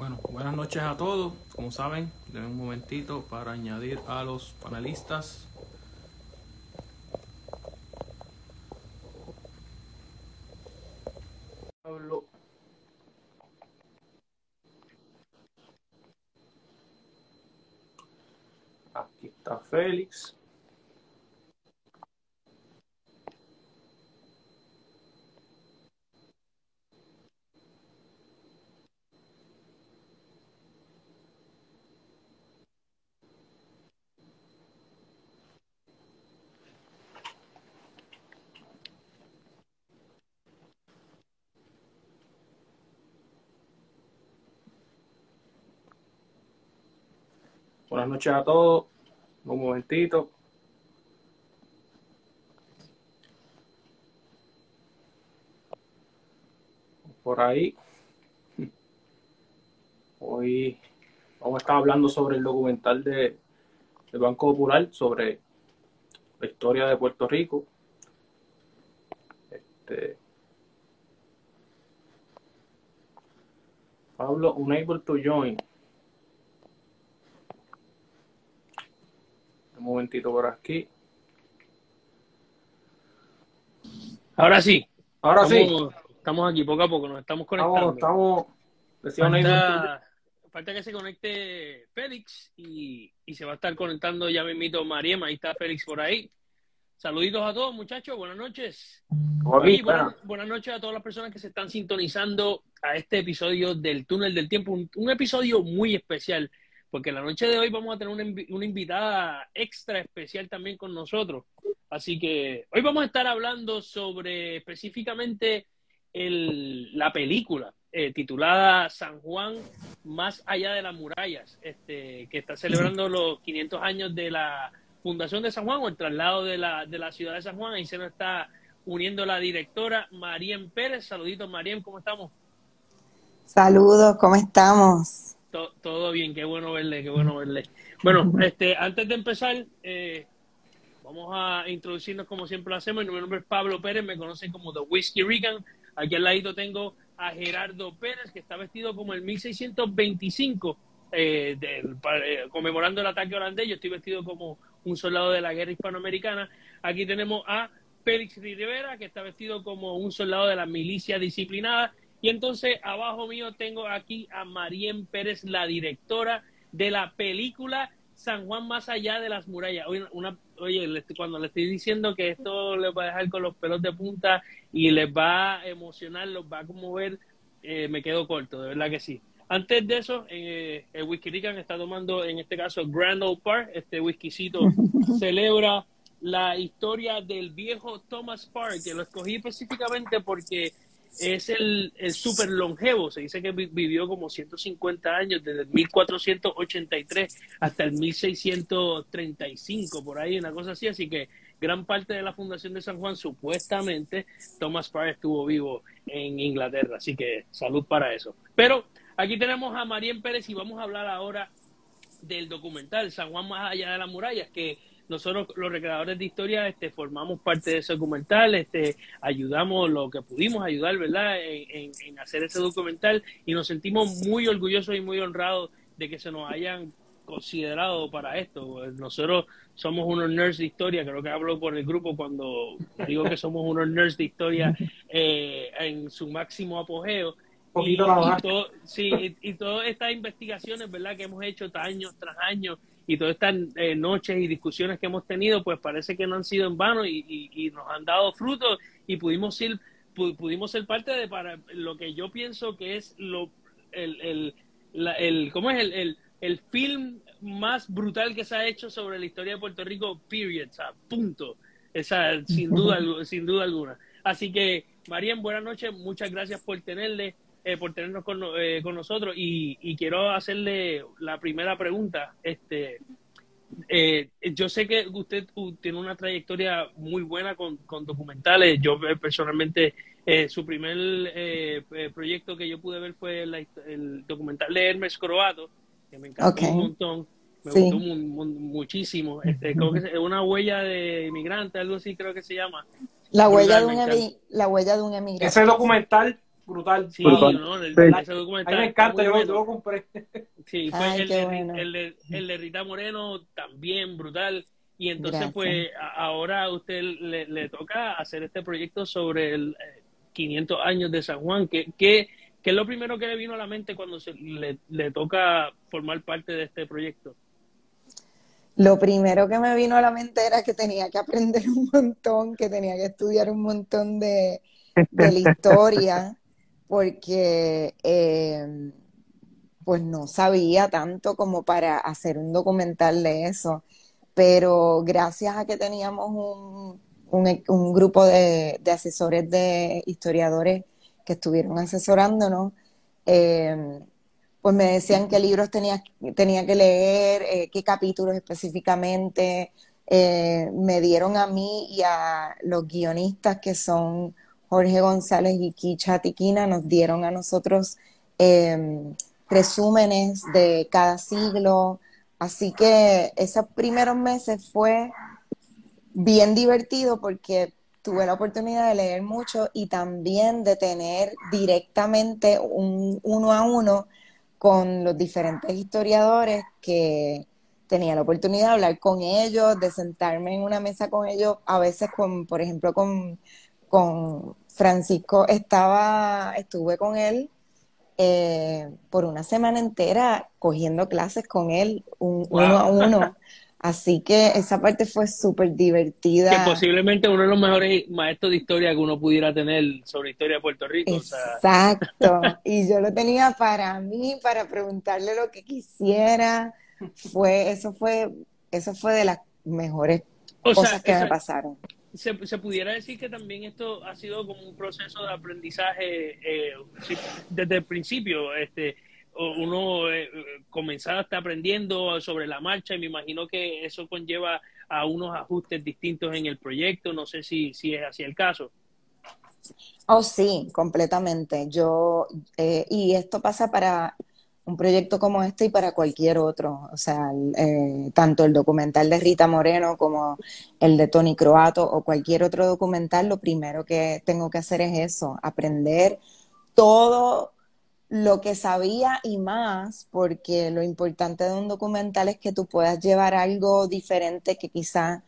Bueno, buenas noches a todos. Como saben, denme un momentito para añadir a los panelistas. Aquí está Félix. Buenas noches a todos. Un momentito. Por ahí. Hoy vamos a estar hablando sobre el documental de, del Banco Popular, sobre la historia de Puerto Rico. Este, Pablo, unable to join. Un momentito por aquí. Ahora sí. Ahora sí. estamos, aquí poco a poco, nos estamos conectando. Estamos, estamos. falta, falta que se conecte Félix y, y se va a estar conectando ya mismito Mariema. Ahí está Félix por ahí. Saluditos a todos, muchachos. Buenas noches. Y buenas, buenas noches a todas las personas que se están sintonizando a este episodio del Túnel del Tiempo. Un, un episodio muy especial, porque la noche de hoy vamos a tener una, invi- una invitada extra especial también con nosotros. Así que hoy vamos a estar hablando sobre específicamente el- la película eh, titulada San Juan más allá de las murallas, este, que está celebrando los 500 años de la fundación de San Juan o el traslado de la, de la ciudad de San Juan. Ahí se nos está uniendo la directora Marien Pérez. Saluditos, Marien, ¿cómo estamos? Saludos, ¿cómo estamos? To- todo bien, qué bueno verle, qué bueno verle. Bueno, este, antes de empezar, eh, vamos a introducirnos como siempre lo hacemos. Mi nombre es Pablo Pérez, me conocen como The Whiskey Rican. Aquí al ladito tengo a Gerardo Pérez, que está vestido como el 1625, eh, del- eh, conmemorando el ataque holandés. Yo estoy vestido como un soldado de la guerra hispanoamericana. Aquí tenemos a Félix Rivera, que está vestido como un soldado de la milicia disciplinada. Y entonces abajo mío tengo aquí a Marien Pérez, la directora de la película San Juan más allá de las murallas. Oye, una, cuando le estoy diciendo que esto les va a dejar con los pelos de punta y les va a emocionar, los va a conmover, eh, me quedo corto, de verdad que sí. Antes de eso, eh, el Whisky Rican está tomando, en este caso, Grand Old Park. Este whiskycito celebra la historia del viejo Thomas Park, que lo escogí específicamente porque es el, el super longevo. Se dice que vi- vivió como 150 años, desde el 1483 hasta el 1635, por ahí, una cosa así. Así que gran parte de la fundación de San Juan, supuestamente, Thomas Parr estuvo vivo en Inglaterra. Así que salud para eso. Pero aquí tenemos a Marien Pérez y vamos a hablar ahora del documental San Juan más allá de las murallas, que nosotros los recreadores de historia este, formamos parte de ese documental, este, ayudamos lo que pudimos ayudar, ¿verdad?, en, en- en hacer ese documental y nos sentimos muy orgullosos y muy honrados de que se nos hayan considerado para esto. Nosotros somos unos nerds de historia, creo que hablo por el grupo cuando digo que somos unos nerds de historia eh, en su máximo apogeo. poquito Y- todo- sí, y, y todas estas investigaciones, ¿verdad?, que hemos hecho años tras años y todas estas eh, noches y discusiones que hemos tenido, pues parece que no han sido en vano y, y- y nos han dado frutos y pudimos ser, pu- pudimos ser parte de para lo que yo pienso que es lo, el, el, la- el- ¿cómo es? El, el, el film más brutal que se ha hecho sobre la historia de Puerto Rico, period, o sea, punto. Esa, sin duda, sin duda alguna. Así que, Marien, buenas noches, muchas gracias por tenerle, eh, por tenernos con, eh, con nosotros y, y quiero hacerle la primera pregunta. Este, eh, yo sé que usted tiene una trayectoria muy buena con, con documentales. Yo eh, personalmente, eh, su primer proyecto que yo pude ver fue la el documental de Hermes Croato, que me encantó un montón. Me Sí. gustó mu- mu- muchísimo. Este, creo que es una huella de inmigrante, algo así creo que se llama. La huella, de un la huella de un emigrante. Ese documental brutal. Sí, brutal. no, el, sí. ese documental A mí me encanta, yo, bueno. lo compré. Sí, fue Ay, el, de, bueno. el, de, el, de, Rita Moreno también brutal. Y entonces, Gracias. pues, ahora a usted le, le, toca hacer este proyecto sobre el 500 años de San Juan. ¿Qué, qué, qué es lo primero que le vino a la mente cuando se, le, le toca formar parte de este proyecto? Lo primero que me vino a la mente era que tenía que aprender un montón, que tenía que estudiar un montón de, de la historia, porque eh, pues no sabía tanto como para hacer un documental de eso. Pero gracias a que teníamos un, un, un grupo de, asesores de historiadores que estuvieron asesorándonos, eh, pues me decían qué libros tenía, tenía que leer, eh, qué capítulos específicamente. Me dieron a mí y a los guionistas que son Jorge González y Kicha Tiquina, nos dieron a nosotros eh, resúmenes de cada siglo. Así que esos primeros meses fue bien divertido porque tuve la oportunidad de leer mucho y también de tener directamente un uno a uno con los diferentes historiadores que tenía la oportunidad de hablar con ellos, de sentarme en una mesa con ellos, a veces con, por ejemplo, con, con Francisco estaba, estuve con él eh, por una semana entera cogiendo clases con él, un, wow. uno a uno. Así que esa parte fue súper divertida. Que posiblemente uno de los mejores maestros de historia que uno pudiera tener sobre historia de Puerto Rico. Exacto. O sea... y yo lo tenía para mí, para preguntarle lo que quisiera. Fue, eso fue, eso fue de las mejores o cosas sea, que esa, me pasaron. Se, se, pudiera decir que también esto ha sido como un proceso de aprendizaje eh, desde el principio. Este, uno eh, comenzaba hasta aprendiendo sobre la marcha y me imagino que eso conlleva a unos ajustes distintos en el proyecto. No sé si, si es así el caso. Oh, sí, completamente. Yo, eh, y esto pasa para un proyecto como este y para cualquier otro. O sea, eh, tanto el documental de Rita Moreno como el de Tony Croato o cualquier otro documental, lo primero que tengo que hacer es eso, aprender todo lo que sabía y más, porque lo importante de un documental es que tú puedas llevar algo diferente que quizás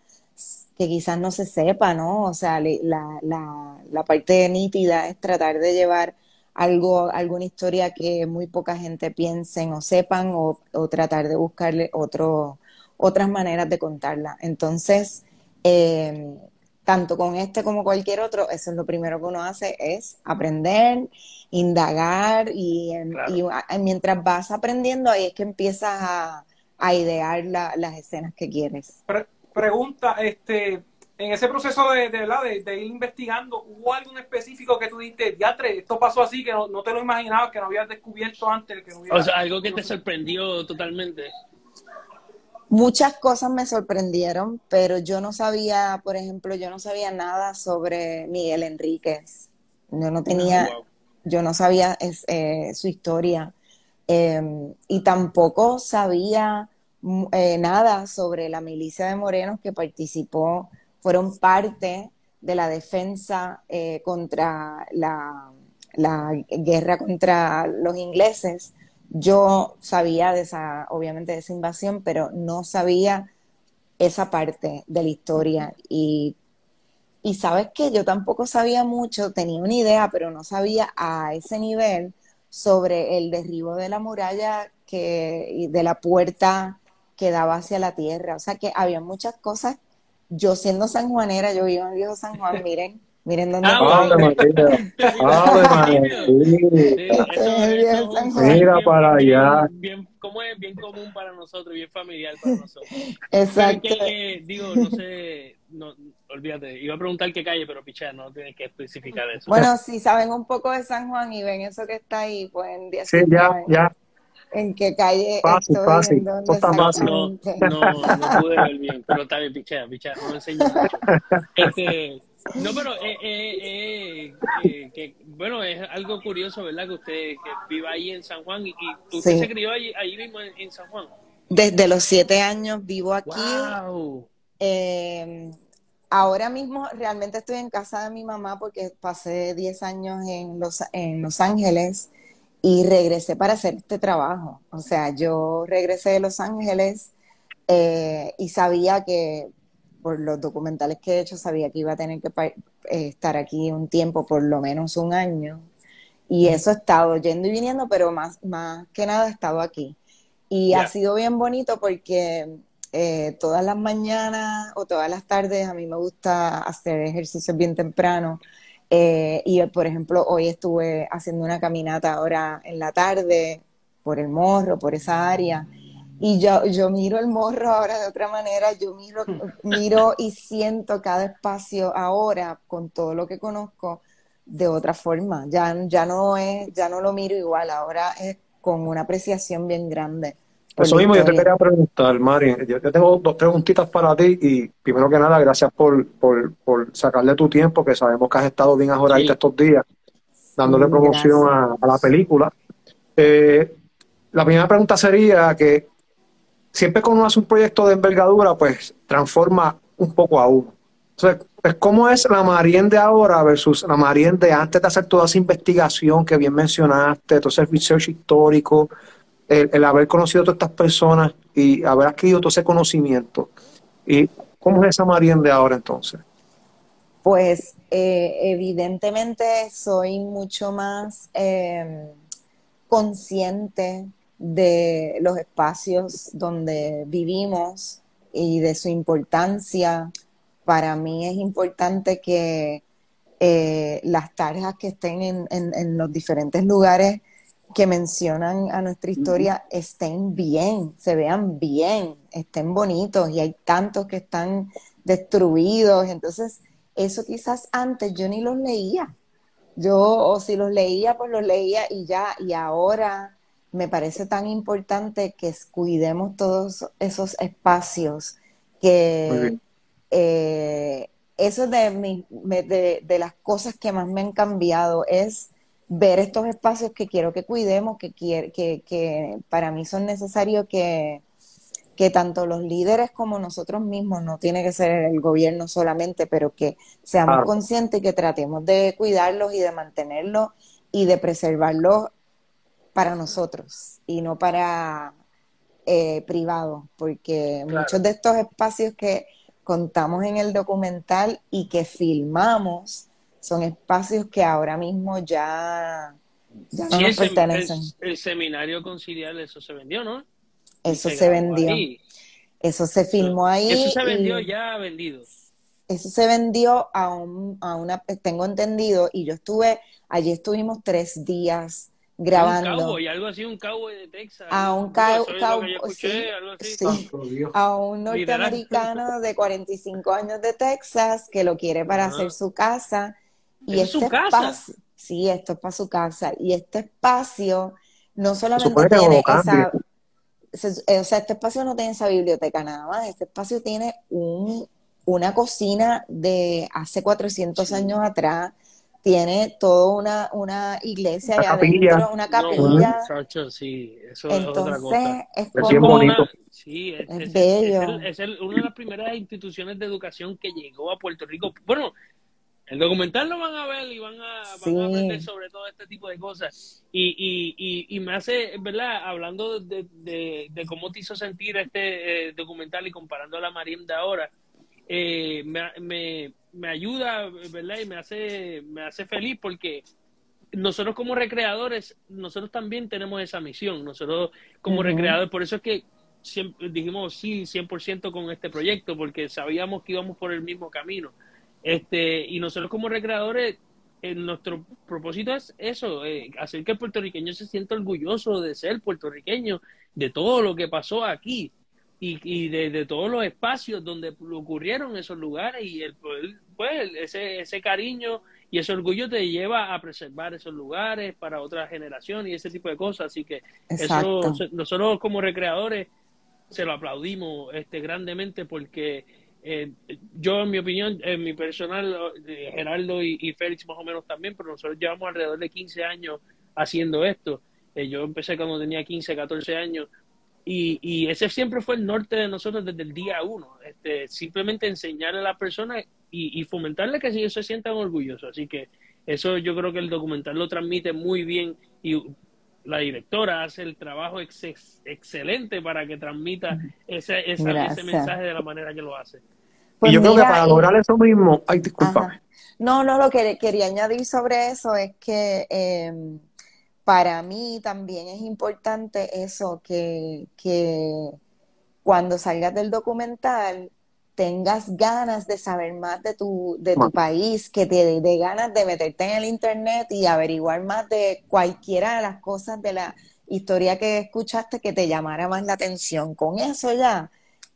que quizás no se sepa, ¿no? O sea, la, la, la parte nítida es tratar de llevar algo, alguna historia que muy poca gente piensen o sepan o, o tratar de buscarle otro, otras maneras de contarla. Entonces, eh, tanto con este como cualquier otro, eso es lo primero que uno hace, es aprender, indagar y, claro. y mientras vas aprendiendo ahí es que empiezas a, a idear la, las escenas que quieres. Pre pregunta, este, en ese proceso de, de, de, de ir investigando, ¿hubo algo específico que tú dijiste, diatre, esto pasó así, que no, no, te lo imaginabas, que no habías descubierto antes? Que no hubiera, o sea, algo que te sorprendió totalmente. Muchas cosas me sorprendieron, pero yo no sabía, por ejemplo, yo no sabía nada sobre Miguel Enríquez. Yo no tenía, wow. yo no sabía es, eh, su historia. Eh, y tampoco sabía eh, nada sobre la milicia de morenos que participó, fueron parte de la defensa eh, contra la, guerra contra los ingleses. Yo sabía de esa, obviamente de esa invasión, pero no sabía esa parte de la historia. Y, y sabes que yo tampoco sabía mucho, tenía una idea, pero no sabía a ese nivel sobre el derribo de la muralla que, de la puerta que daba hacia la tierra. O sea que había muchas cosas. Yo siendo sanjuanera, yo vivo en Viejo San Juan, miren, miren dónde ah, Mira para allá. Bien, como es bien común para nosotros, bien familiar para nosotros. Exacto. Que, eh, digo, no sé, no, olvídate, iba a preguntar qué calle, pero picha, no tienes que especificar eso. Bueno, si saben un poco de San Juan y ven eso que está ahí, pueden decir. Sí, ya, ya en qué calle fácil, estoy, fácil. en dónde está fácil. No, no, no pude ver bien, pero está bien, pichea, pichea, no enseño mucho. Este, no, pero eh, eh, eh, que, bueno, es algo curioso, ¿verdad? Que usted que viva ahí en San Juan y, y usted Sí. se crió ahí, ahí mismo en, en San Juan. Desde los siete años vivo aquí. Wow. Eh, ahora mismo realmente estoy en casa de mi mamá porque pasé 10 años en Los, en Los Ángeles y regresé para hacer este trabajo. O sea, yo regresé de Los Ángeles eh, y sabía que por los documentales que he hecho, sabía que iba a tener que eh, estar aquí un tiempo, por lo menos un año. Y eso he estado yendo y viniendo, pero más, más que nada he estado aquí. Y ha sido bien bonito porque eh, todas las mañanas o todas las tardes a mí me gusta hacer ejercicios bien temprano. Eh, y por ejemplo, hoy estuve haciendo una caminata ahora en la tarde por el morro, por esa área. Y yo, yo miro el morro ahora de otra manera, yo miro, miro y siento cada espacio ahora con todo lo que conozco de otra forma. Ya, ya no es, ya no lo miro igual, ahora es con una apreciación bien grande. Eso mismo yo te quería preguntar, Mari. Yo, tengo dos preguntitas para ti y primero que nada, gracias por, por, por sacarle tu tiempo, que sabemos que has estado bien ajoradita estos días, dándole promoción a, la película. Eh, la primera pregunta sería que siempre cuando uno hace un proyecto de envergadura, pues transforma un poco a uno. Entonces, pues, ¿cómo es la Marien de ahora versus la Marien de antes de hacer toda esa investigación que bien mencionaste, todo ese research histórico? El, haber conocido a todas estas personas y haber adquirido todo ese conocimiento. ¿Y cómo es esa Marian de ahora entonces? Pues eh, evidentemente soy mucho más em, consciente de los espacios donde vivimos y de su importancia. Para mí es importante que eh, las tareas que estén en, en los diferentes lugares que mencionan a nuestra historia estén bien, se vean bien, estén bonitos y hay tantos que están destruidos. Entonces, eso quizás antes yo ni los leía. Yo, o si los leía, pues los leía y ya, y ahora me parece tan importante que cuidemos todos esos espacios, que eh, eso de, de, de las cosas que más me han cambiado es ver estos espacios que quiero que cuidemos, que, que, que para mí son necesarios que, que tanto los líderes como nosotros mismos, no tiene que ser el gobierno solamente, pero que seamos conscientes y que tratemos de cuidarlos y de mantenerlos y de preservarlos para nosotros y no para eh, privados, porque muchos de estos espacios que contamos en el documental y que filmamos, son espacios que ahora mismo ya, ya no nos pertenecen. El, seminario conciliar, eso se vendió, ¿no? Eso se, vendió. Eso se filmó ahí. Eso se vendió ya vendido. Eso se vendió a, un, a una, tengo entendido, y yo estuve, allí estuvimos tres días grabando. Un algo así, un cowboy de Texas. A un cowboy, a un norteamericano de 45 años de Texas que lo quiere para hacer su casa y este su casa. sí, esto es para su casa. Y este espacio no solamente tiene esa. Eh, o sea, este espacio no tiene esa biblioteca nada más. Este espacio tiene un, una cocina de hace 400 años atrás. Tiene toda una, una iglesia una capilla. una capilla. sí, eso Entonces, es, como sí, es, bello. Es, una de las primeras instituciones de educación que llegó a Puerto Rico. Bueno, el documental lo van a ver y van a, aprender sobre todo este tipo de cosas. Y, y, y, me hace, ¿verdad? Hablando de, de, cómo te hizo sentir este eh, documental y comparando a la Marín de ahora, eh, me, me, ayuda, ¿verdad? Y me hace, me hace feliz porque nosotros como recreadores, nosotros también tenemos esa misión. Nosotros como recreadores, por eso es que siempre dijimos sí, 100% con este proyecto, porque sabíamos que íbamos por el mismo camino este, y nosotros como recreadores, eh, nuestro propósito es eso, eh, hacer que el puertorriqueño se sienta orgulloso de ser puertorriqueño, de todo lo que pasó aquí y, y de, todos los espacios donde ocurrieron esos lugares y el pues ese, ese cariño y ese orgullo te lleva a preservar esos lugares para otra generación y ese tipo de cosas. Así que eso, nosotros como recreadores se lo aplaudimos este grandemente porque eh, yo, en mi opinión, en mi personal, eh, Gerardo y, Félix más o menos también, pero nosotros llevamos alrededor de 15 años haciendo esto. Eh, yo empecé cuando tenía 15, 14 años y, y ese siempre fue el norte de nosotros desde el día uno. Este, simplemente enseñarle a la persona y, y fomentarle que ellos se sientan orgullosos. Así que eso yo creo que el documental lo transmite muy bien y la directora hace el trabajo excelente para que transmita ese, ese mensaje de la manera que lo hace. y yo pues creo que para lograr eso mismo, ay, disculpa. No, no, lo que quería añadir sobre eso es que em, para mí también es importante eso, que, que cuando salgas del documental tengas ganas de saber más de tu, de tu país, que te dé ganas de meterte en el internet y averiguar más de cualquiera de las cosas de la historia que escuchaste que te llamara más la atención. Con eso ya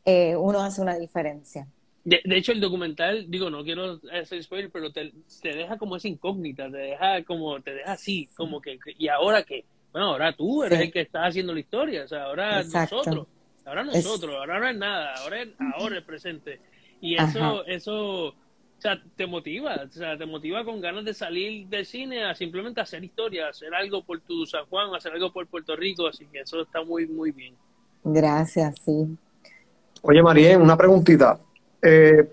eh, uno hace una diferencia. De, hecho, el documental, digo, no quiero hacer spoiler, pero te, deja como esa incógnita, te deja como, te deja así, como que, ¿y ahora qué? Bueno, ahora tú eres el que está haciendo la historia, o sea, ahora nosotros, ahora nosotros, ahora no es nada, ahora es, ahora es presente. Y eso, eso, o sea, te motiva, o sea, te motiva con ganas de salir del cine a simplemente hacer historia, hacer algo por tu San Juan, hacer algo por Puerto Rico, así que eso está muy, muy bien. Gracias, sí. Oye, María, una preguntita. Eh,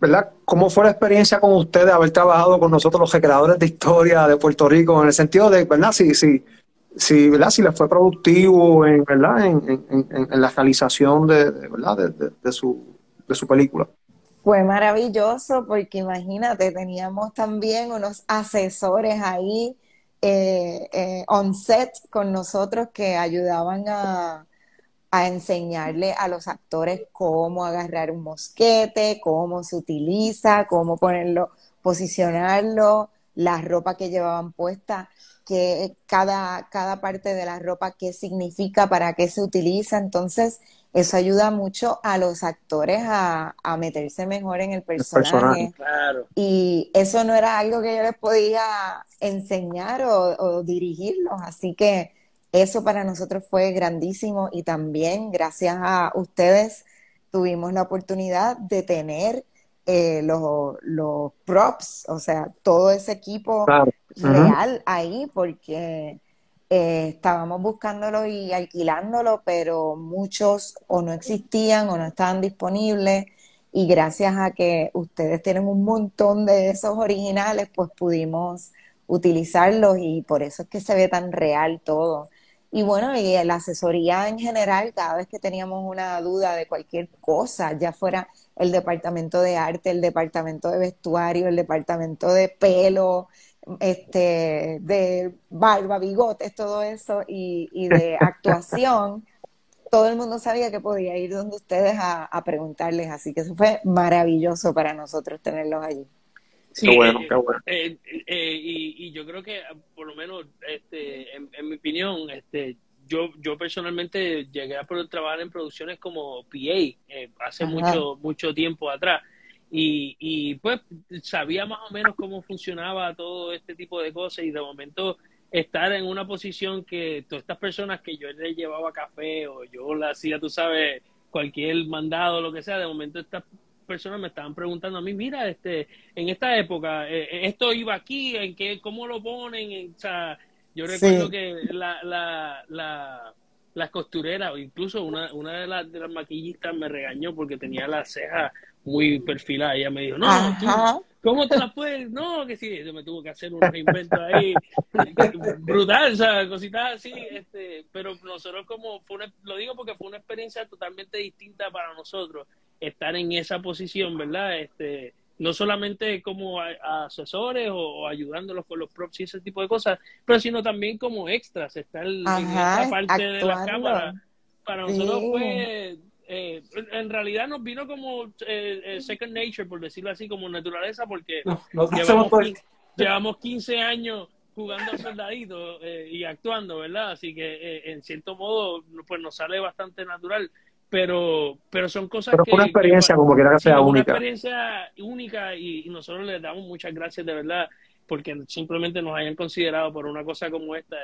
¿verdad? ¿Cómo fue la experiencia con ustedes haber trabajado con nosotros los recreadores de historia de Puerto Rico en el sentido de, ¿verdad? Si, si, si, ¿verdad? si les fue productivo en, ¿verdad? En, en, la realización de, ¿verdad? De, su, de su película. Fue maravilloso porque imagínate, teníamos también unos asesores ahí eh, eh, on set con nosotros que ayudaban a, a enseñarle a los actores cómo agarrar un mosquete, cómo se utiliza, cómo ponerlo, posicionarlo, la ropa que llevaban puesta, que cada, cada parte de la ropa, qué significa, para qué se utiliza. Entonces, eso ayuda mucho a los actores a, meterse mejor en el personaje. Y eso no era algo que yo les podía enseñar o, o dirigirlos. Así que eso para nosotros fue grandísimo y también gracias a ustedes tuvimos la oportunidad de tener eh, los, props, o sea, todo ese equipo real ahí porque eh, estábamos buscándolo y alquilándolo, pero muchos o no existían o no estaban disponibles. Y gracias a que ustedes tienen un montón de esos originales, pues pudimos utilizarlos y por eso es que se ve tan real todo. Y bueno, y la asesoría en general, cada vez que teníamos una duda de cualquier cosa, ya fuera el departamento de arte, el departamento de vestuario, el departamento de pelo, este, de barba, bigotes, todo eso, y, de actuación, todo el mundo sabía que podía ir donde ustedes a, preguntarles, así que eso fue maravilloso para nosotros tenerlos allí. Sí, qué bueno, qué bueno. Eh, eh, y, yo creo que, por lo menos, este, en, mi opinión, este, yo, yo personalmente llegué a trabajar en producciones como PA eh, hace mucho, mucho tiempo atrás. Y, y pues sabía más o menos cómo funcionaba todo este tipo de cosas y de momento estar en una posición que todas estas personas que yo les llevaba café o yo le hacía, tú sabes, cualquier mandado, lo que sea, de momento estas personas me estaban preguntando a mí, mira, este, en esta época, eh, eh, esto iba aquí, en qué, cómo lo ponen, o sea, yo recuerdo que la, la, la, las costureras, o incluso una, una de, las, de las maquillistas me regañó porque tenía la ceja muy perfilada. Ella me dijo, no, ¿cómo te la puedes? No, que sí, yo me tuvo que hacer un reinvento ahí brutal, o sea, cositas así. Este, pero nosotros como, fue lo digo porque fue una experiencia totalmente distinta para nosotros estar en esa posición, ¿verdad? Este, no solamente como asesores o, ayudándolos con los props y ese tipo de cosas, pero sino también como extras, estar en esa parte de la cámara. Para nosotros fue, eh, en realidad nos vino como eh, eh, second nature, por decirlo así, como naturaleza, porque llevamos, 15, años jugando a soldaditos y actuando, ¿verdad? Así que en cierto modo, pues nos sale bastante natural pero pero son cosas pero que, una experiencia como quiera que sea única una experiencia única y, nosotros les damos muchas gracias de verdad porque simplemente nos hayan considerado por una cosa como esta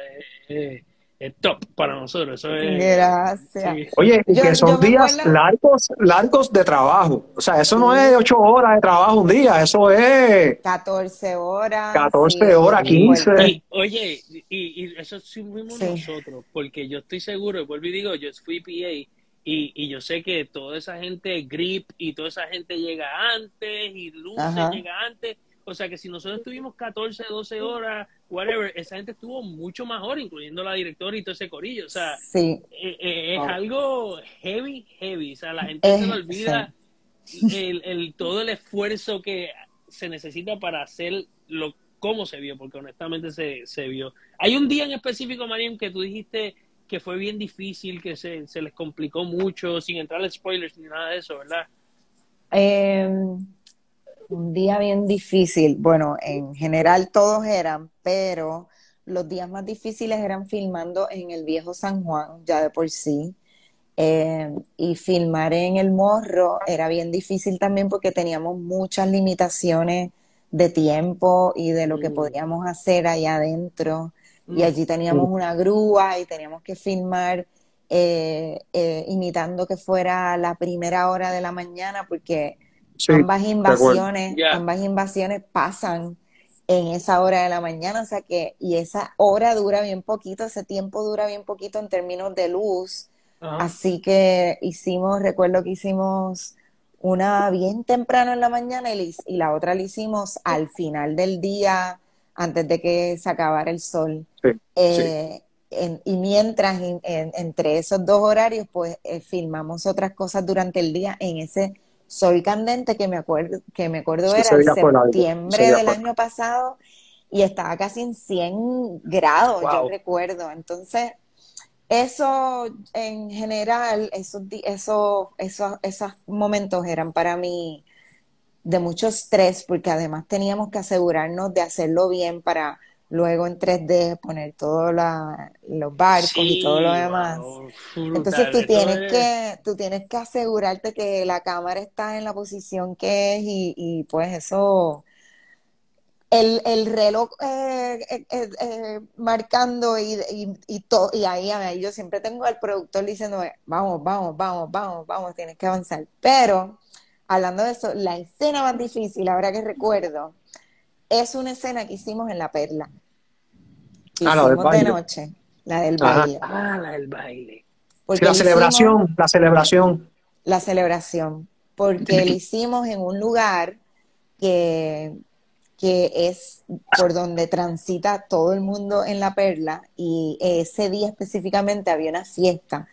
es, es top para nosotros. Eso es, Gracias. sí. Oye, y Yo- que son días acuerdo- largos, largos de trabajo. O sea, eso no es ocho horas de trabajo un día, eso es 14 horas. 14 horas, 15. fuerte. Y, oye, y, y eso sí fuimos Sí. nosotros, porque yo estoy seguro, vuelvo y digo, yo fui PA y, y yo sé que toda esa gente grip y toda esa gente llega antes y Luce llega antes. O sea que si nosotros estuvimos 14, 12 horas, whatever, esa gente estuvo mucho más horas, incluyendo la directora y todo ese corillo. O sea, Sí, eh, eh, es Wow. algo heavy, heavy. O sea, la gente se le olvida el, el- todo el esfuerzo que se necesita para hacer lo cómo se vio, porque honestamente se, se vio. Hay un día en específico, Mariam, que tú dijiste que fue bien difícil, que se, se les complicó mucho, sin entrar a spoilers ni nada de eso, ¿verdad? Eh, un día bien difícil. Bueno, en general todos eran, pero los días más difíciles eran filmando en el viejo San Juan, ya de por sí. Eh, y filmar en el Morro era bien difícil también porque teníamos muchas limitaciones de tiempo y de lo que podíamos hacer allá adentro. Y allí teníamos una grúa y teníamos que filmar eh, eh, imitando que fuera la primera hora de la mañana porque Sí, ambas invasiones, ambas invasiones pasan en esa hora de la mañana, o sea que, y esa hora dura bien poquito, ese tiempo dura bien poquito en términos de luz, así que hicimos, recuerdo que hicimos una bien temprano en la mañana y la otra la hicimos al final del día, antes de que se acabara el sol. Sí, Eh, en- y mientras en- en- entre esos dos horarios, pues eh, filmamos otras cosas durante el día en ese sol candente que me acuerdo, que me acuerdo Sí, era largo, septiembre del año pasado y estaba casi en 100 grados, yo recuerdo. Entonces, eso en general, esos, esos, esos, esos momentos eran para mí de mucho estrés porque además teníamos que asegurarnos de hacerlo bien para luego en 3D poner todos los barcos y todo lo demás. wow, Entonces tú tienes es- que, tú tienes que asegurarte que la cámara está en la posición que es y, y pues eso, el, el reloj eh, eh, eh, eh, marcando y, y, y, to- y ahí, ahí yo siempre tengo al productor diciendo, vamos, vamos, vamos, vamos, vamos, tienes que avanzar. Pero hablando de eso, la escena más difícil, ahora que recuerdo, es una escena que hicimos en La Perla. Que Ah, la de baile. noche, la del Ajá. baile. Ah, la del baile. Sí, la hicimos- celebración, la celebración. la celebración, porque lo hicimos en un lugar que, que es por donde transita todo el mundo en La Perla y ese día específicamente había una fiesta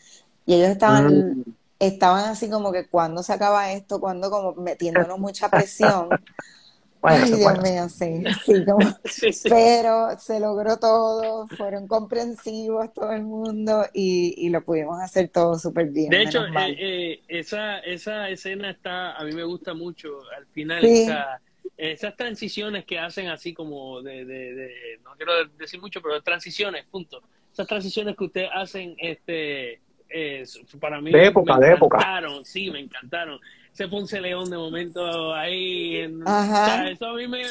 y ellos estaban, Mm. Estaban así como que cuando se acaba esto, cuando como metiéndonos mucha presión. Bueno, Ay, Dios mío, sí, sí, como, Sí, sí. pero se logró todo, fueron comprensivos todo el mundo y, y lo pudimos hacer todo súper bien, De hecho, eh, eh, esa, esa escena está, a mí me gusta mucho al final, Sí. sea, esas transiciones que hacen así como de, de, de- no quiero decir mucho, pero transiciones, punto. Esas transiciones que ustedes hacen, este, eh, para mí De época, me de época. encantaron, sí, me encantaron. Ese Ponce León de momento ahí, en- Ajá. o sea, eso a mí me,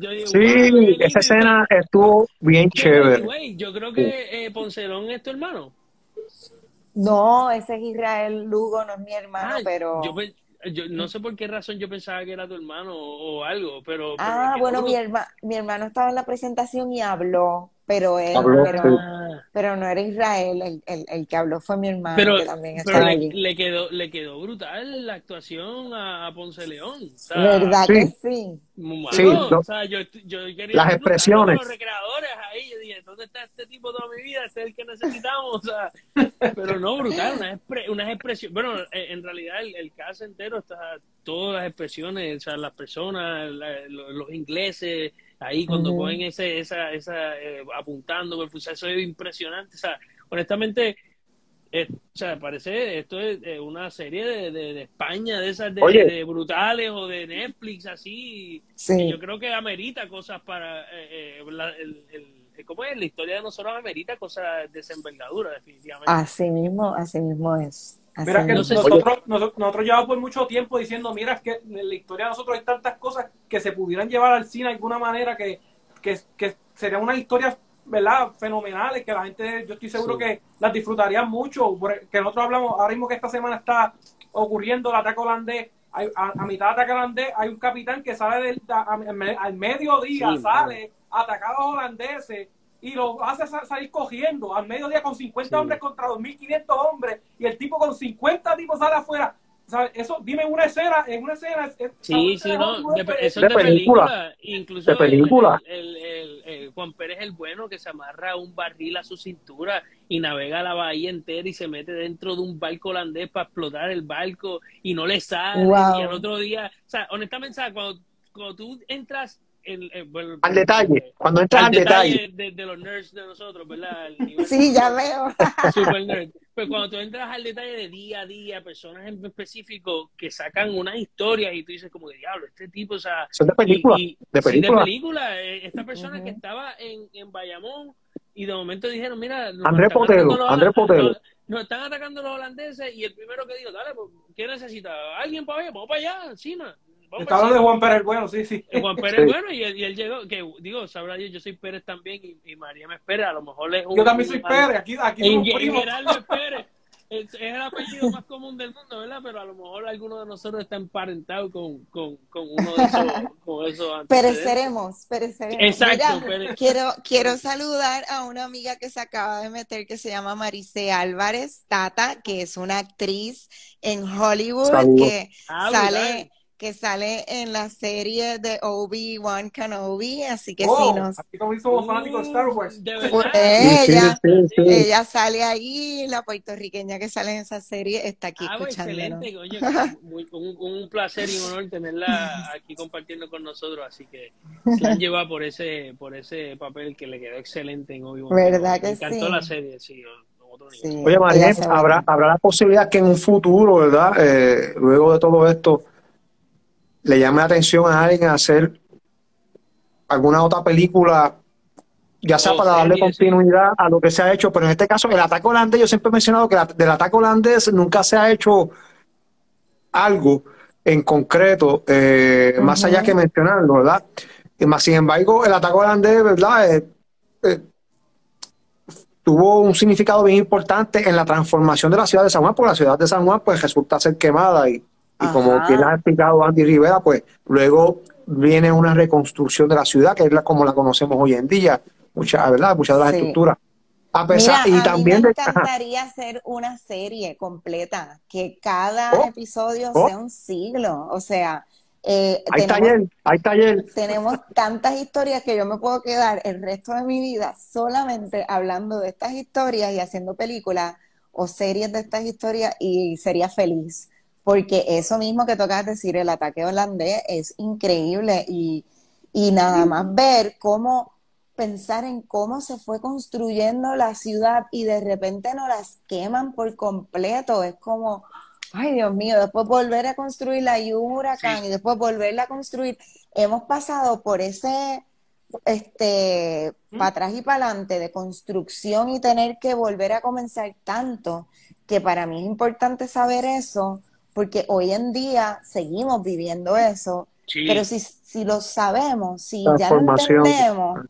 yo digo, Sí, wow, esa escena estuvo bien the chévere. yo creo que eh, Ponce León es tu hermano. No, ese es Israel Lugo, no es mi hermano, Ah, pero... yo, yo no sé por qué razón yo pensaba que era tu hermano o, o algo, pero... pero Ah, bueno, mi herma- mi hermano estaba en la presentación y habló, pero él, Habló, pero, sí. Pero no era Israel, el, el, el que habló fue mi hermano, pero, que también pero estaba le, allí. le quedó le quedó brutal la actuación a, a Ponce León. O sea, ¿Verdad Sí. que sí? Mano, Sí, lo- o sea, yo, yo quería Las expresiones. los recreadores ahí. Yo dije, ¿dónde está este tipo toda mi vida? Este es el que necesitamos. O sea, pero no, brutal. Unas, expre- unas expresiones. Bueno, eh, en realidad el, el cast entero está todas las expresiones, o sea, las personas, la- lo- los, ingleses, ahí cuando cogen ese, esa, esa eh, apuntando con el fusil, eso es impresionante. O sea, honestamente. eh, o sea, parece esto es eh, una serie de, de, de España, de esas de, brutales o de Netflix, así. Y Sí, yo creo que amerita cosas para. Eh, eh, la, el, el- ¿Cómo es? La historia de nosotros amerita cosas de esa envergadura, definitivamente. así mismo, así mismo es. Mira que nosotros, nosotros, nosotros llevamos por mucho tiempo diciendo, mira, es que en la historia de nosotros hay tantas cosas que se pudieran llevar al cine de alguna manera que, que, que sería una historia ¿verdad? Fenomenales, que la gente, yo estoy seguro que las disfrutarían mucho. Que nosotros hablamos, ahora mismo que esta semana está ocurriendo el ataque holandés, a, mitad de ataque holandés hay un capitán que sale del, al mediodía, sale a atacar a los holandeses y lo hace salir cogiendo al mediodía con 50 hombres contra 2.500 hombres y el tipo con 50 tipos sale afuera eso, dime una escena, en una escena. sí, sí, no, de, eso es de película. Incluso de película. El, el, Juan Pérez el bueno que se amarra un barril a su cintura y navega la bahía entera y se mete dentro de un barco holandés para explotar el barco y no le sale. Y el otro día, o sea, honestamente, cuando, cuando tú entras el, al detalle, cuando entras al, detalle, De, los nerds de nosotros, ¿verdad? sí, ya veo. Super nerd. Pero cuando tú entras al detalle de día a día, personas en específico que sacan una historia y tú dices como de diablo, este tipo, o sea... Son de película. de película. de película. Eh, esta persona que estaba en, en Bayamón y de momento dijeron, mira... Andrés Potelo, Andrés Potelo. Nos, están atacando los holandeses y el primero que dijo, dale, pues, ¿qué necesita? ¿Alguien para allá? Vamos para allá, encima. Estaba de Juan Pérez Bueno, sí, sí. Juan Pérez Bueno y él, llegó, que digo, sabrá Dios, yo soy Pérez también y, María me espera, a lo mejor es un... Yo también soy Pérez, aquí, aquí en, general es Pérez. Es, el apellido más común del mundo, ¿verdad? Pero a lo mejor alguno de nosotros está emparentado con, con, con uno de esos, con esos Pereceremos, pereceremos. Exacto. quiero, quiero saludar a una amiga que se acaba de meter que se llama Marice Álvarez Tata, que es una actriz en Hollywood que ah, sale que sale en la serie de Obi-Wan Kenobi, así que oh, sí nos... Aquí también somos fanáticos de Star Wars. Pues ella, ella sale ahí, la puertorriqueña que sale en esa serie está aquí ah, pues, Excelente, oye, muy, un, un, placer y un honor tenerla aquí compartiendo con nosotros, así que se han llevado por ese, por ese papel que le quedó excelente en Obi-Wan. ¿Verdad que Me encantó la serie, sí. Oye, María, ¿habrá, habrá la posibilidad que en un futuro, ¿verdad? Eh, luego de todo esto, le llame la atención a alguien a hacer alguna otra película, ya sea para darle continuidad a lo que se ha hecho, pero en este caso el ataque holandés, yo siempre he mencionado que del ataque holandés nunca se ha hecho algo en concreto, eh, más allá que mencionarlo, ¿verdad? Y más sin embargo, el ataque holandés, ¿verdad? Eh, eh, tuvo un significado bien importante en la transformación de la ciudad de San Juan, porque la ciudad de San Juan pues resulta ser quemada y y como bien ha explicado Andy Rivera, pues luego viene una reconstrucción de la ciudad, que es la como la conocemos hoy en día, mucha, ¿verdad? Muchas de las estructuras. A pesar, y también me encantaría hacer una serie completa, que cada oh, episodio oh. sea un siglo, o sea, eh, hay taller, hay taller. Tenemos tantas historias que yo me puedo quedar el resto de mi vida solamente hablando de estas historias y haciendo películas o series de estas historias y sería feliz porque eso mismo que tocas decir, el ataque holandés es increíble y, nada más ver cómo pensar en cómo se fue construyendo la ciudad y de repente no las queman por completo, es como, ay Dios mío, después volver a construir la y huracán y después volverla a construir, hemos pasado por ese este para atrás y para adelante de construcción y tener que volver a comenzar tanto que para mí es importante saber eso porque hoy en día seguimos viviendo eso, pero si, si lo sabemos, si ya lo entendemos,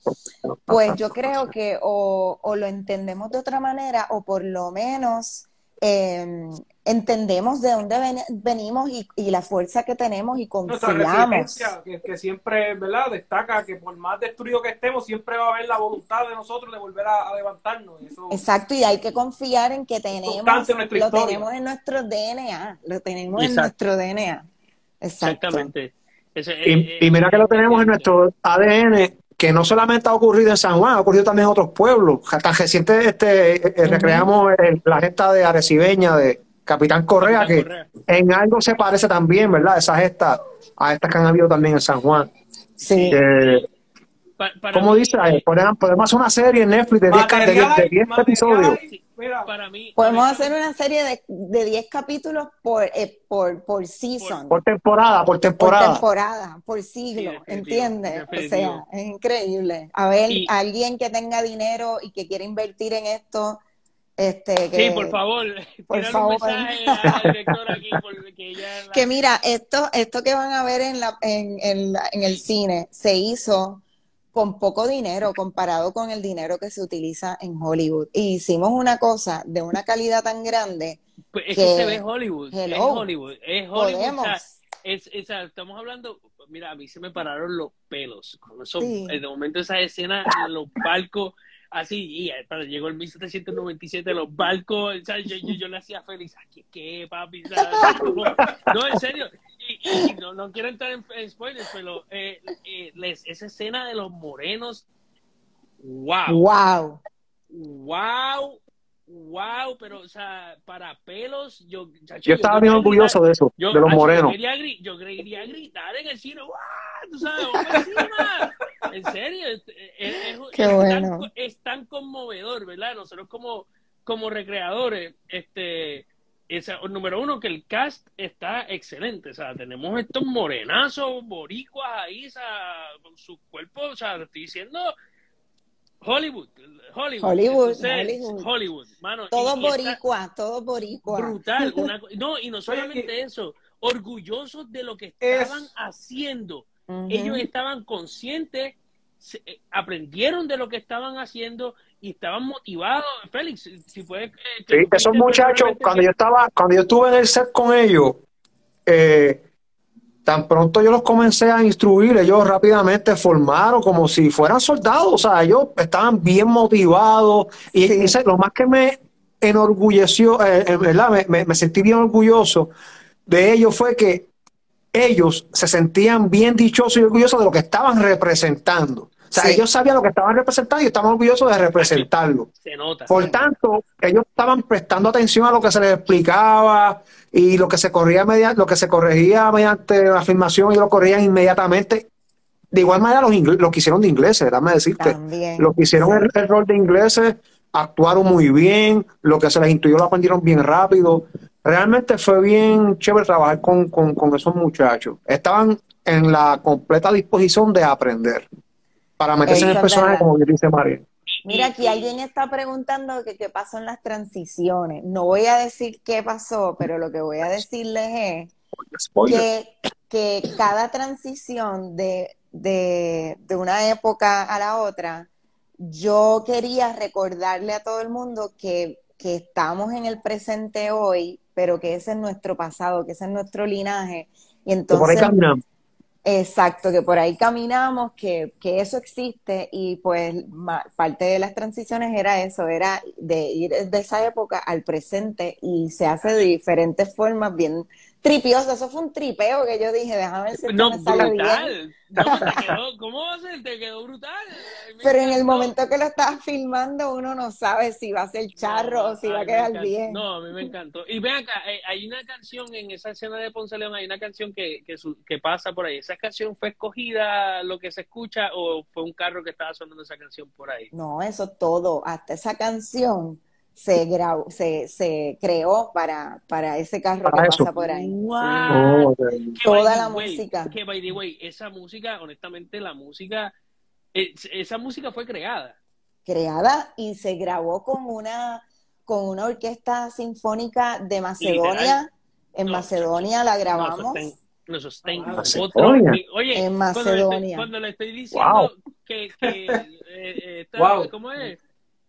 pues yo creo que o, o, lo entendemos de otra manera o por lo menos eh, entendemos de dónde venimos y, y, la fuerza que tenemos y confiamos. Que, que, siempre, ¿verdad? Destaca que por más destruido que estemos, siempre va a haber la voluntad de nosotros de volver a, levantarnos. Exacto, y hay que confiar en que tenemos, lo tenemos en nuestro DNA, lo tenemos en nuestro DNA. Exactamente. y, mira que lo tenemos en nuestro ADN que no solamente ha ocurrido en San Juan, ha ocurrido también en otros pueblos. Tan reciente este, eh, eh, recreamos la gesta de Arecibeña de Capitán Correa, que en algo se parece también, ¿verdad? Esa gesta a estas que han habido también en San Juan. Sí. Como dice, podemos, hacer una serie en Netflix de 10 episodios. Podemos hacer una serie de, de 10 capítulos por, eh, por, por season. Por, temporada, por temporada. Por temporada, por siglo, ¿entiendes? O sea, es increíble. A ver, alguien que tenga dinero y que quiera invertir en esto, este, que, sí, por favor, por favor. Un mensaje a la directora aquí porque ya Que mira, esto, esto que van a ver en, la, en, en, en el cine se hizo con poco dinero comparado con el dinero que se utiliza en Hollywood. Y hicimos una cosa de una calidad tan grande. Pues es que, se ve Hollywood. Es Hollywood. Es Hollywood. es, estamos hablando, mira, a mí se me pararon los pelos. Con eso, el momento de esa escena, los barcos así, y eh, llegó el 1797, los barcos, Yo, yo, le hacía feliz, ¿qué, qué papi? No, en serio, y, no, no, quiero entrar en, spoilers, pero eh, eh, esa escena de los morenos, wow. Wow. Wow. Wow, pero, o sea, para pelos, yo... yo, estaba bien orgulloso de eso, de los morenos. Yo quería, gritar en el cine, ¡wow! ¿Tú sabes? En serio, es, tan, es, tan, conmovedor, ¿verdad? Nosotros como, como recreadores, este número uno, que el cast está excelente. O sea, tenemos estos morenazos, boricuas ahí, o sea, con su cuerpo, o sea, estoy diciendo Hollywood, Hollywood, Hollywood, Hollywood, mano. Todos boricuas, todos boricuas. Brutal. no, y no solamente eso, orgullosos de lo que estaban haciendo. Ellos estaban conscientes, eh, aprendieron de lo que estaban haciendo y estaban motivados. Félix, si puedes... Eh, sí, esos muchachos, cuando yo estaba, cuando yo estuve en el set con ellos, eh, tan pronto yo los comencé a instruir, ellos rápidamente formaron como si fueran soldados, o sea, ellos estaban bien motivados y, lo más que me enorgulleció, eh, ¿verdad? Me, me, sentí bien orgulloso de ellos fue que ellos se sentían bien dichosos y orgullosos de lo que estaban representando. O sea, ellos sabían lo que estaban representando y estaban orgullosos de representarlo. Se nota. Por tanto, ellos estaban prestando atención a lo que se les explicaba y lo que se corría mediante, lo que se corregía mediante la afirmación, ellos lo corrían inmediatamente. De igual manera, los, lo que hicieron de ingleses, déjame decirte. También. Lo que hicieron el, rol de ingleses, actuaron muy bien, lo que se les intuyó lo aprendieron bien rápido. Realmente fue bien chévere trabajar con, con, con esos muchachos. Estaban en la completa disposición de aprender para meterse en el personaje, como dice María. Mira, aquí alguien está preguntando que qué pasó en las transiciones. No voy a decir qué pasó, pero lo que voy a decirles es que, cada transición de, de, de una época a la otra, yo quería recordarle a todo el mundo que, que estamos en el presente hoy, pero que ese es nuestro pasado, que ese es nuestro linaje. Y entonces, Exacto, que por ahí caminamos, que, que eso existe y pues parte de las transiciones era eso, era de ir de esa época al presente y se hace de diferentes formas bien tripioso, eso fue un tripeo que yo dije, déjame ver si no, me sale bien. ¿Cómo va a ser? Te quedó brutal. Pero en el momento que lo estás filmando, uno no sabe si va a ser charro o si va a quedar bien. No, a mí me encantó. Y vean acá, eh, hay una canción en esa escena de Ponce León, hay una canción que, que, que pasa por ahí. ¿Esa canción fue escogida lo que se escucha o fue un carro que estaba sonando esa canción por ahí? No, eso todo, hasta esa canción se, grabó, se, se creó para, para ese carro que pasa por ahí. Wow. Toda la música. Que by the way, esa música, honestamente, la música, esa música fue creada. Creada y se grabó con una, con una orquesta sinfónica de Macedonia. En Macedonia la grabamos. No sostén, ah, oye, en Macedonia. Cuando, le, estoy diciendo que, que eh, eh ¿cómo es?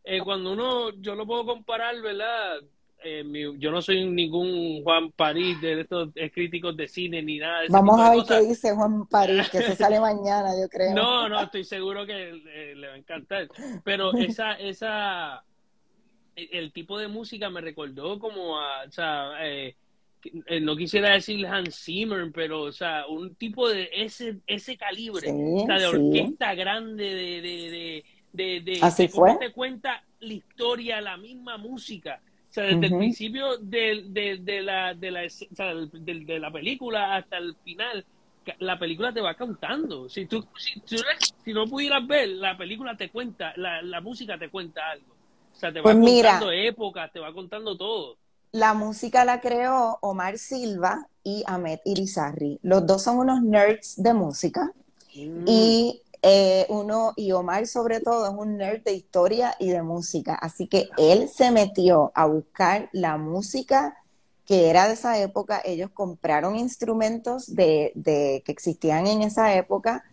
Eh, cuando uno, yo lo puedo comparar, ¿verdad? Eh, yo no soy ningún Juan París de estos críticos de cine ni nada. De Vamos a ver qué dice Juan París, que se sale mañana, yo creo. No, no, estoy seguro que le va a encantar. Pero esa, esa, el tipo de música me recordó como a, o sea, eh, no quisiera decir Hans Zimmer, pero, o sea, un tipo de ese, ese calibre, o sea, de orquesta grande, de, de de, de, Así cómo te cuenta la historia, la misma música. O sea, desde el principio de, de, la, de, la, de, la película hasta el final, la película te va contando. Si tú, si, si, no pudieras ver, la película te cuenta, la, la música te cuenta algo. O sea, te va pues contando épocas, te va contando todo. La música la creó Omar Silva y Ahmed Irizarry. Los dos son unos nerds de música. Mm. Y eh, uno, y Omar sobre todo, es un nerd de historia y de música, así que él se metió a buscar la música que era de esa época, ellos compraron instrumentos de, que existían en esa época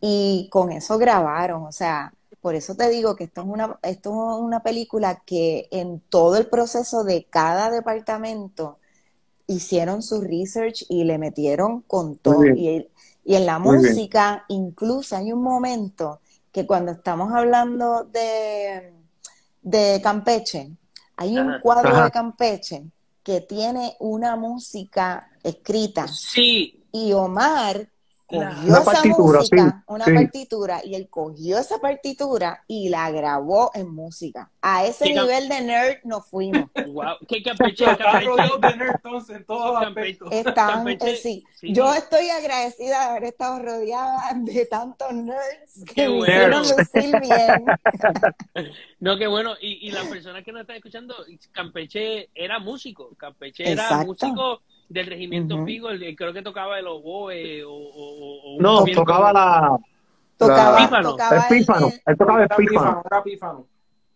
Y con eso grabaron, o sea, por eso te digo que esto es una, esto es una película que en todo el proceso de cada departamento hicieron su research y le metieron con todo. Y, y, en la música, incluso hay un momento que cuando estamos hablando de, de Campeche, hay un cuadro de Campeche que tiene una música escrita. Sí. Y Omar cogió esa música, una partitura, y él cogió esa partitura y la grabó en música. A ese nivel de nerd nos fuimos. Wow. ¿Qué Campeche? de nerd entonces en todos aspectos. Están, eh, sí. Yo estoy agradecida de haber estado rodeada de tantos nerds que me hicieron lucir bien. no, qué bueno. Y, y las personas que nos están escuchando, Campeche era músico. Campeche era músico del regimiento Vigo, creo que tocaba el oboe o, o, No, tocaba la... Tocaba, el tocaba el pífano, él tocaba el pífano.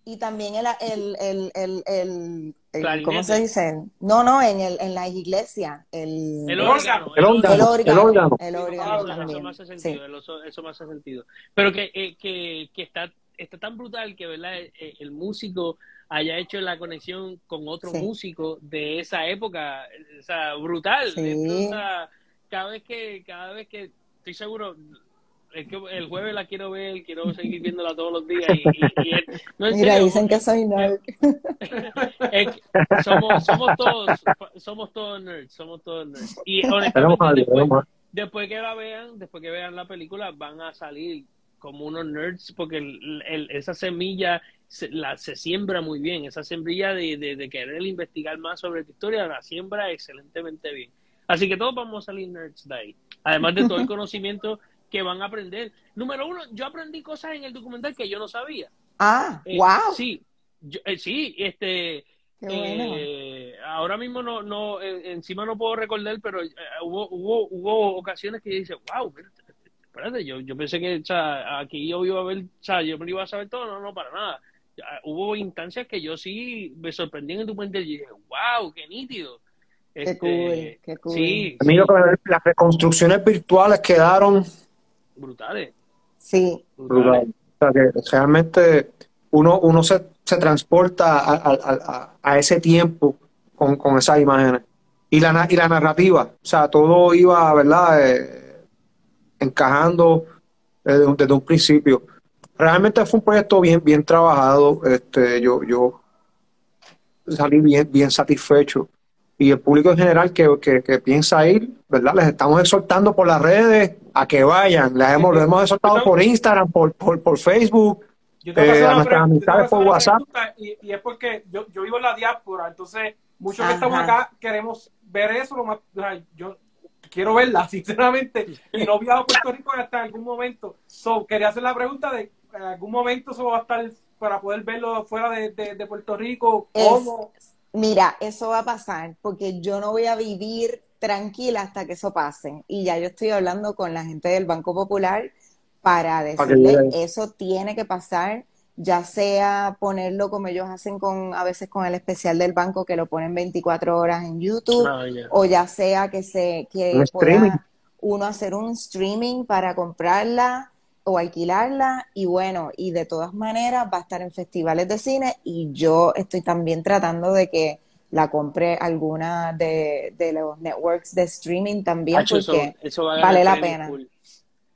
Y también el, el, el, el, el ¿cómo se dice? No, no, en, el, en la iglesia. El, el órgano. El órgano. El órgano. Eso, me hace sentido, eso, me hace sentido. Pero que, eh, que, que está, está tan brutal que, ¿verdad? El, eh, el músico haya hecho la conexión con otro músico de esa época, o sea, brutal. cada vez que, cada vez que estoy seguro, es que el jueves la quiero ver, quiero seguir viéndola todos los días. Y, Mira, dicen que soy nerd. somos, somos, todos, somos todos nerds, somos todos nerds. Y honestamente, después, después que la vean, después que vean la película, van a salir como unos nerds, porque el, esa semilla se, la, se siembra muy bien, esa sembrilla de, de, querer investigar más sobre tu historia, la siembra excelentemente bien. Así que todos vamos a salir nerds de ahí, además de todo el conocimiento que van a aprender. Número uno, yo aprendí cosas en el documental que yo no sabía. Ah, wow. Eh, sí, eh, sí, este... Eh, ahora mismo no, no encima no puedo recordar, pero hubo, hubo, hubo ocasiones que yo dice, wow, espérate, yo, yo pensé que, o sea, aquí yo iba a ver, o sea, yo me iba a saber todo, no, no, para nada. Hubo instancias que yo sí me sorprendí en tu puente y dije, wow, qué nítido. Qué este, cool, qué cool. Sí, sí. las reconstrucciones virtuales quedaron brutales. Sí. Brutales. O sea, que realmente uno, uno se, se transporta a, a, a, ese tiempo con, con esas imágenes. Y la, y la narrativa, o sea, todo iba, ¿verdad? Eh, encajando desde, desde, un principio. Realmente fue un proyecto bien, bien trabajado. Este, yo, yo salí bien, bien satisfecho. Y el público en general que, que, piensa ir, ¿verdad? Les estamos exhortando por las redes a que vayan. Les hemos, hemos exhortado por Instagram, por, por, por Facebook, eh, a nuestras amistades por WhatsApp. Y, y, es porque yo, yo vivo en la diáspora, entonces muchos que estamos acá queremos ver eso. Lo más, yo quiero verla, sinceramente, y no viajo a Puerto Rico hasta algún momento. So, quería hacer la pregunta de, ¿en algún momento eso va a estar para poder verlo fuera de, de, Puerto Rico? ¿Cómo? mira, eso va a pasar, porque yo no voy a vivir tranquila hasta que eso pase. Y ya yo estoy hablando con la gente del Banco Popular para decirle, eso tiene que pasar ya sea ponerlo como ellos hacen con a veces con el especial del banco que lo ponen 24 horas en YouTube ah, o ya sea que se que pueda uno hacer un streaming para comprarla o alquilarla y bueno, y de todas maneras va a estar en festivales de cine y yo estoy también tratando de que la compre alguna de, los networks de streaming también porque vale la pena.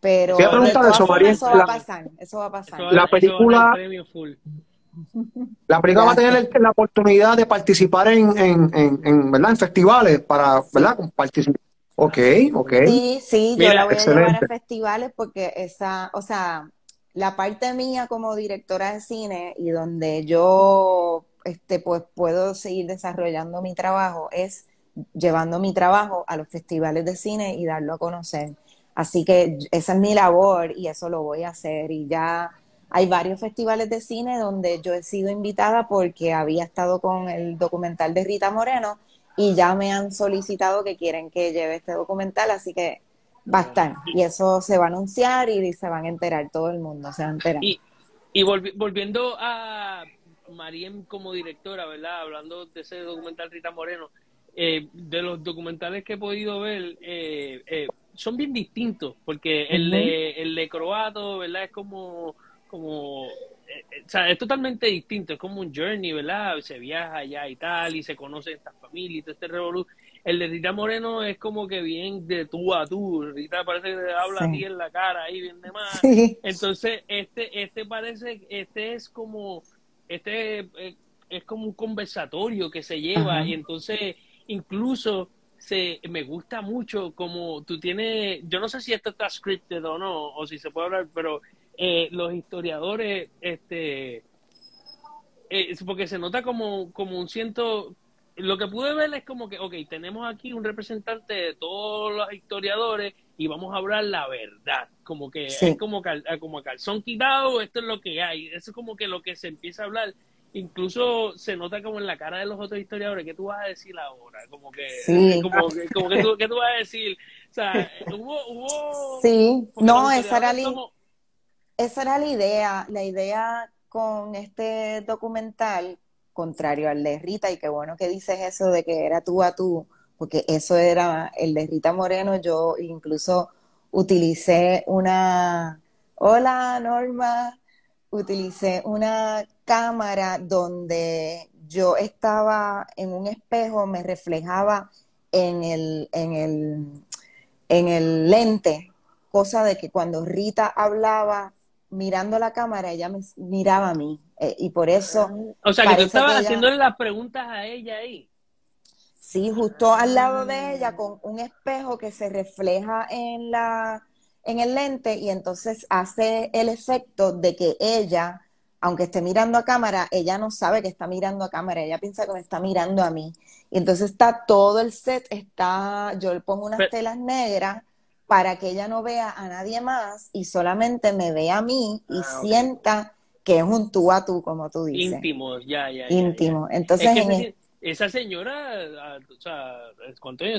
Pero eso, va a pasar, eso va a pasar. La película, la película va a tener la oportunidad de participar en, en, en, ¿verdad? en festivales para, ¿verdad? Participar. Ok, ok. Sí, sí, yo la voy a llevar a festivales porque esa, o sea, la parte mía como directora de cine y donde yo, este, pues puedo seguir desarrollando mi trabajo es llevando mi trabajo a los festivales de cine y darlo a conocer. Así que esa es mi labor y eso lo voy a hacer. Y ya hay varios festivales de cine donde yo he sido invitada porque había estado con el documental de Rita Moreno y ya me han solicitado que quieren que lleve este documental, así que va. Y eso se va a anunciar y se van a enterar, todo el mundo se va a enterar. Y, y volviendo a Mariem como directora, ¿verdad? Hablando de ese documental Rita Moreno, eh, de los documentales que he podido ver, eh, eh, son bien distintos, porque el, de, el de croato, ¿verdad? Es como, como eh, eh, o sea, es totalmente distinto, es como un journey, ¿verdad? Se viaja allá y tal, y se conoce estas familias, y todo este revolu El de Rita Moreno es como que bien de tú a tú, Rita parece que habla así en la cara, ahí bien de más. Entonces, este, este parece, este es como, este eh, es como un conversatorio que se lleva, y entonces incluso se, me gusta mucho como tú tienes, yo no sé si esto está scripted o no, o si se puede hablar, pero eh, los historiadores, este, eh, porque se nota como, como un ciento, lo que pude ver es como que, ok, tenemos aquí un representante de todos los historiadores y vamos a hablar la verdad, como que es como, eh, como calzón quitado, esto es lo que hay, eso es como que lo que se empieza a hablar incluso se nota como en la cara de los otros historiadores, ¿qué tú vas a decir ahora? Como que, como, que, como que tú, ¿qué tú vas a decir? O sea, hubo... hubo sí, no, esa era, esa era la idea, la idea con este documental, contrario al de Rita, y qué bueno que dices eso de que era tú a tú, porque eso era el de Rita Moreno, yo incluso utilicé una, hola Norma, utilicé una cámara donde yo estaba en un espejo, me reflejaba en el, en el, en el lente, cosa de que cuando Rita hablaba mirando la cámara, ella me miraba a mí. Eh, y por eso. O sea, que tú estabas haciéndole las preguntas a ella ahí. Sí, justo al lado de ella, con un espejo que se refleja en la en el lente y entonces hace el efecto de que ella, aunque esté mirando a cámara, ella no sabe que está mirando a cámara, ella piensa que me está mirando a mí. Y entonces está todo el set, está, yo le pongo unas telas negras para que ella no vea a nadie más y solamente me vea a mí y ah, sienta que es un tú a tú, como tú dices. Íntimo, ya, ya. Íntimo. Entonces, esa, señora, ah, o sea,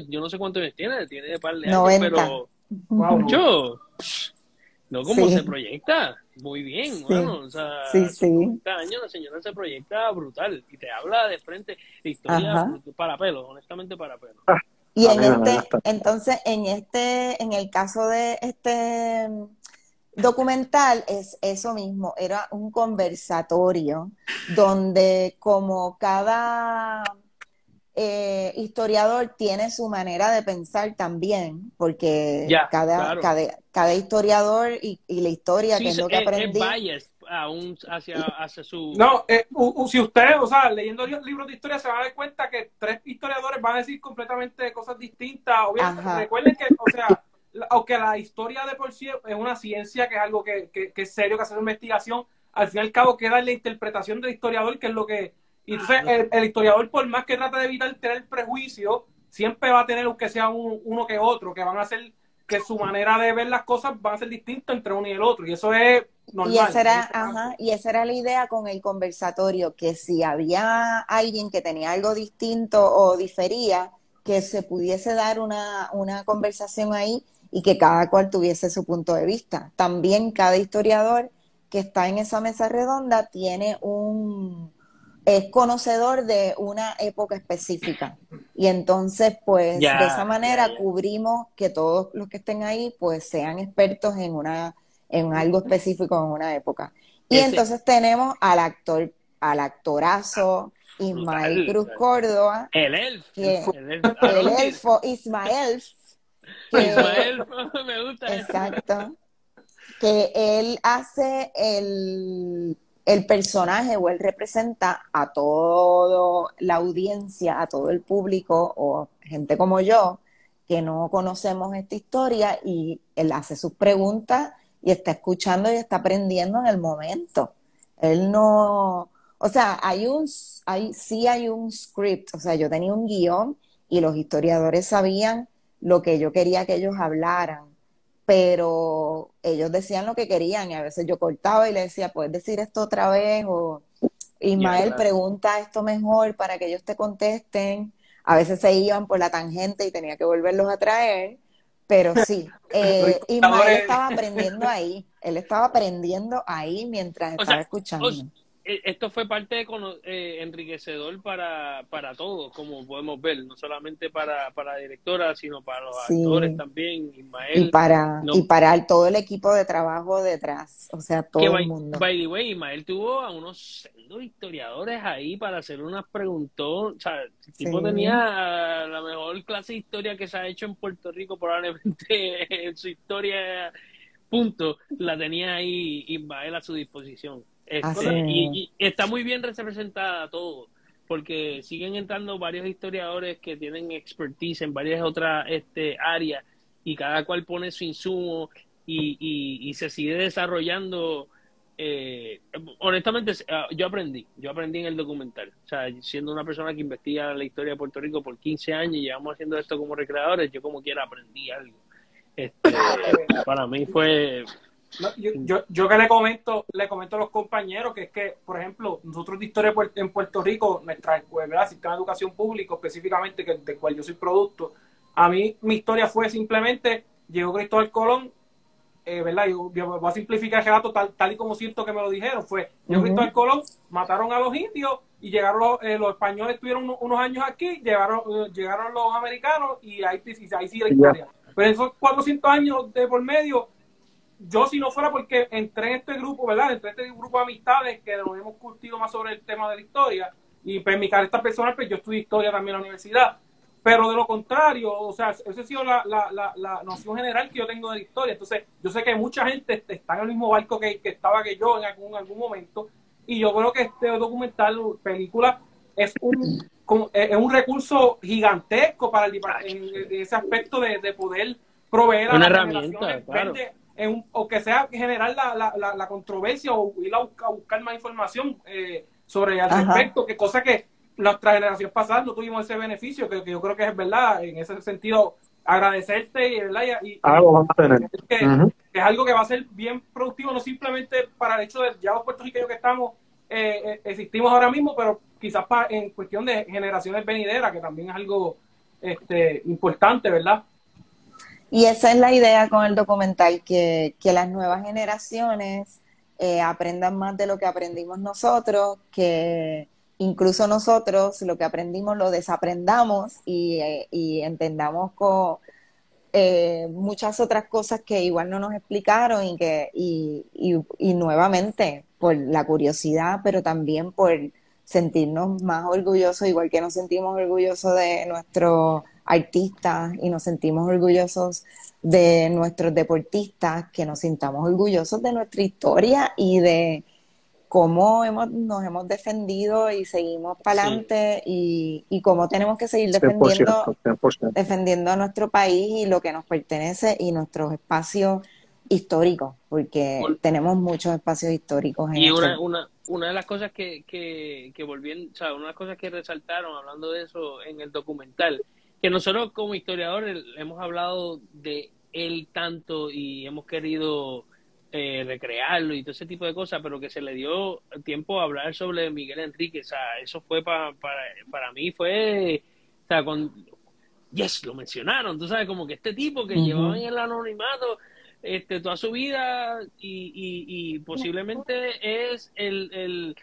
yo no sé cuántos años tiene, tiene de par de años, pero mucho. No, como se proyecta. Muy bien, bueno, o sea, sí, sí. años la señora se proyecta brutal y te habla de frente de historia para pelo, honestamente para pelo. Ah, y en este, entonces, en este, en el caso de este documental es eso mismo, era un conversatorio donde como cada eh, historiador tiene su manera de pensar también, porque cada, cada, historiador y, la historia, que es lo que aprendí. hacia, su... No, eh, si usted, o sea, leyendo libros de historia se va a dar cuenta que tres historiadores van a decir completamente cosas distintas. Obviamente, recuerden que, o sea, aunque la historia de por sí es una ciencia, que es algo que, que, que es serio, que hace una investigación, al fin y al cabo queda la interpretación del historiador, que es lo que y entonces el, historiador, por más que trate de evitar tener prejuicio, siempre va a tener que sea uno que otro, que van a ser, que su manera de ver las cosas van a ser distintas entre uno y el otro. Y eso es normal. Y esa era, ajá, y esa era la idea con el conversatorio, que si había alguien que tenía algo distinto o difería, que se pudiese dar una, una conversación ahí y que cada cual tuviese su punto de vista. También cada historiador que está en esa mesa redonda tiene un, es conocedor de una época específica. Y entonces, pues, de esa manera cubrimos que todos los que estén ahí, pues, sean expertos en una, en algo específico en una época. Y entonces tenemos al actor, al actorazo Ismael Cruz Córdoba. El elfo. el, elfo, Ismael. Ismael, me gusta. Exacto. Que él hace el el personaje o él representa a toda la audiencia, a todo el público o gente como yo que no conocemos esta historia y él hace sus preguntas y está escuchando y está aprendiendo en el momento. Él no, o sea, hay un, hay, sí hay un script, o sea, yo tenía un guion y los historiadores sabían lo que yo quería que ellos hablaran pero ellos decían lo que querían y a veces yo cortaba y le decía, ¿puedes decir esto otra vez? O Ismael pregunta esto mejor para que ellos te contesten. A veces se iban por la tangente y tenía que volverlos a traer, pero sí, eh, Ismael estaba aprendiendo ahí, él estaba aprendiendo ahí mientras estaba escuchando. Esto fue parte de eh, enriquecedor para, para todos, como podemos ver, no solamente para, para la directora, sino para los actores también, Ismael. Y para, y para todo el equipo de trabajo detrás, o sea, todo el mundo. By the way, Ismael tuvo a unos historiadores ahí para hacer unas preguntas, o sea, el tipo tenía la mejor clase de historia que se ha hecho en Puerto Rico probablemente en su historia, punto, la tenía ahí Ismael a su disposición y, está muy bien representada todo, porque siguen entrando varios historiadores que tienen expertise en varias otras este, áreas y cada cual pone su insumo y, se sigue desarrollando. Eh, honestamente, ah, yo aprendí, yo aprendí en el documental. O sea, siendo una persona que investiga la historia de Puerto Rico por 15 años y llevamos haciendo esto como recreadores, yo como quiera aprendí algo. Este, para mí fue yo, yo, que le comento, le comento a los compañeros que es que, por ejemplo, nosotros de historia en Puerto Rico, nuestra escuela, sistema de educación público, específicamente, que, del cual yo soy producto, a mí mi historia fue simplemente, llegó Cristóbal Colón, eh, ¿verdad? Yo, voy a simplificar el relato tal, tal y como siento que me lo dijeron, fue, llegó Cristóbal Colón, mataron a los indios y llegaron los, eh, los españoles, estuvieron unos, años aquí, llegaron, eh, llegaron los americanos y ahí, ahí sigue la historia. Pero esos 400 años de por medio, yo si no fuera porque entré en este grupo, ¿verdad? Entré en este grupo de amistades que nos hemos curtido más sobre el tema de la historia y pues mi esta personal, pues yo estudié historia también en la universidad. Pero de lo contrario, o sea, esa ha sido la, la, la, noción general que yo tengo de la historia. Entonces, yo sé que mucha gente está en el mismo barco que, que estaba que yo en algún, algún momento. Y yo creo que este documental, película, es un, es un recurso gigantesco para el, en, ese aspecto de, de poder proveer a una herramienta, claro o que sea generar la, la, la, controversia o ir a buscar, más información eh, sobre el respecto, que cosa que nuestra generación pasada no tuvimos ese beneficio, que, yo creo que es verdad, en ese sentido, agradecerte y, ¿verdad? y, Que, es algo que va a ser bien productivo, no simplemente para el hecho de ya los puertorriqueños que estamos, eh, eh, existimos ahora mismo, pero quizás para, en cuestión de generaciones venideras, que también es algo este, importante, ¿verdad? Y esa es la idea con el documental, que, las nuevas generaciones eh, aprendan más de lo que aprendimos nosotros, que incluso nosotros lo que aprendimos lo desaprendamos y, eh, entendamos con eh, muchas otras cosas que igual no nos explicaron y que y, y nuevamente por la curiosidad, pero también por sentirnos más orgullosos, igual que nos sentimos orgullosos de nuestro artistas y nos sentimos orgullosos de nuestros deportistas, que nos sintamos orgullosos de nuestra historia y de cómo hemos, nos hemos defendido y seguimos para adelante y, y, cómo tenemos que seguir defendiendo, defendiendo a nuestro país y lo que nos pertenece y nuestros espacios históricos, porque tenemos muchos espacios históricos. En y una, una, una de las cosas que, que, que volvieron, o sea, una de las cosas que resaltaron hablando de eso en el documental, que nosotros como historiadores hemos hablado de él tanto y hemos querido eh, recrearlo y todo ese tipo de cosas, pero que se le dio tiempo a hablar sobre Miguel Enrique, o sea, eso fue para, para mí fue, o sea, con, yes, lo mencionaron, tú sabes, como que este tipo que llevaba en el anonimato este, toda su vida y, y, y posiblemente es el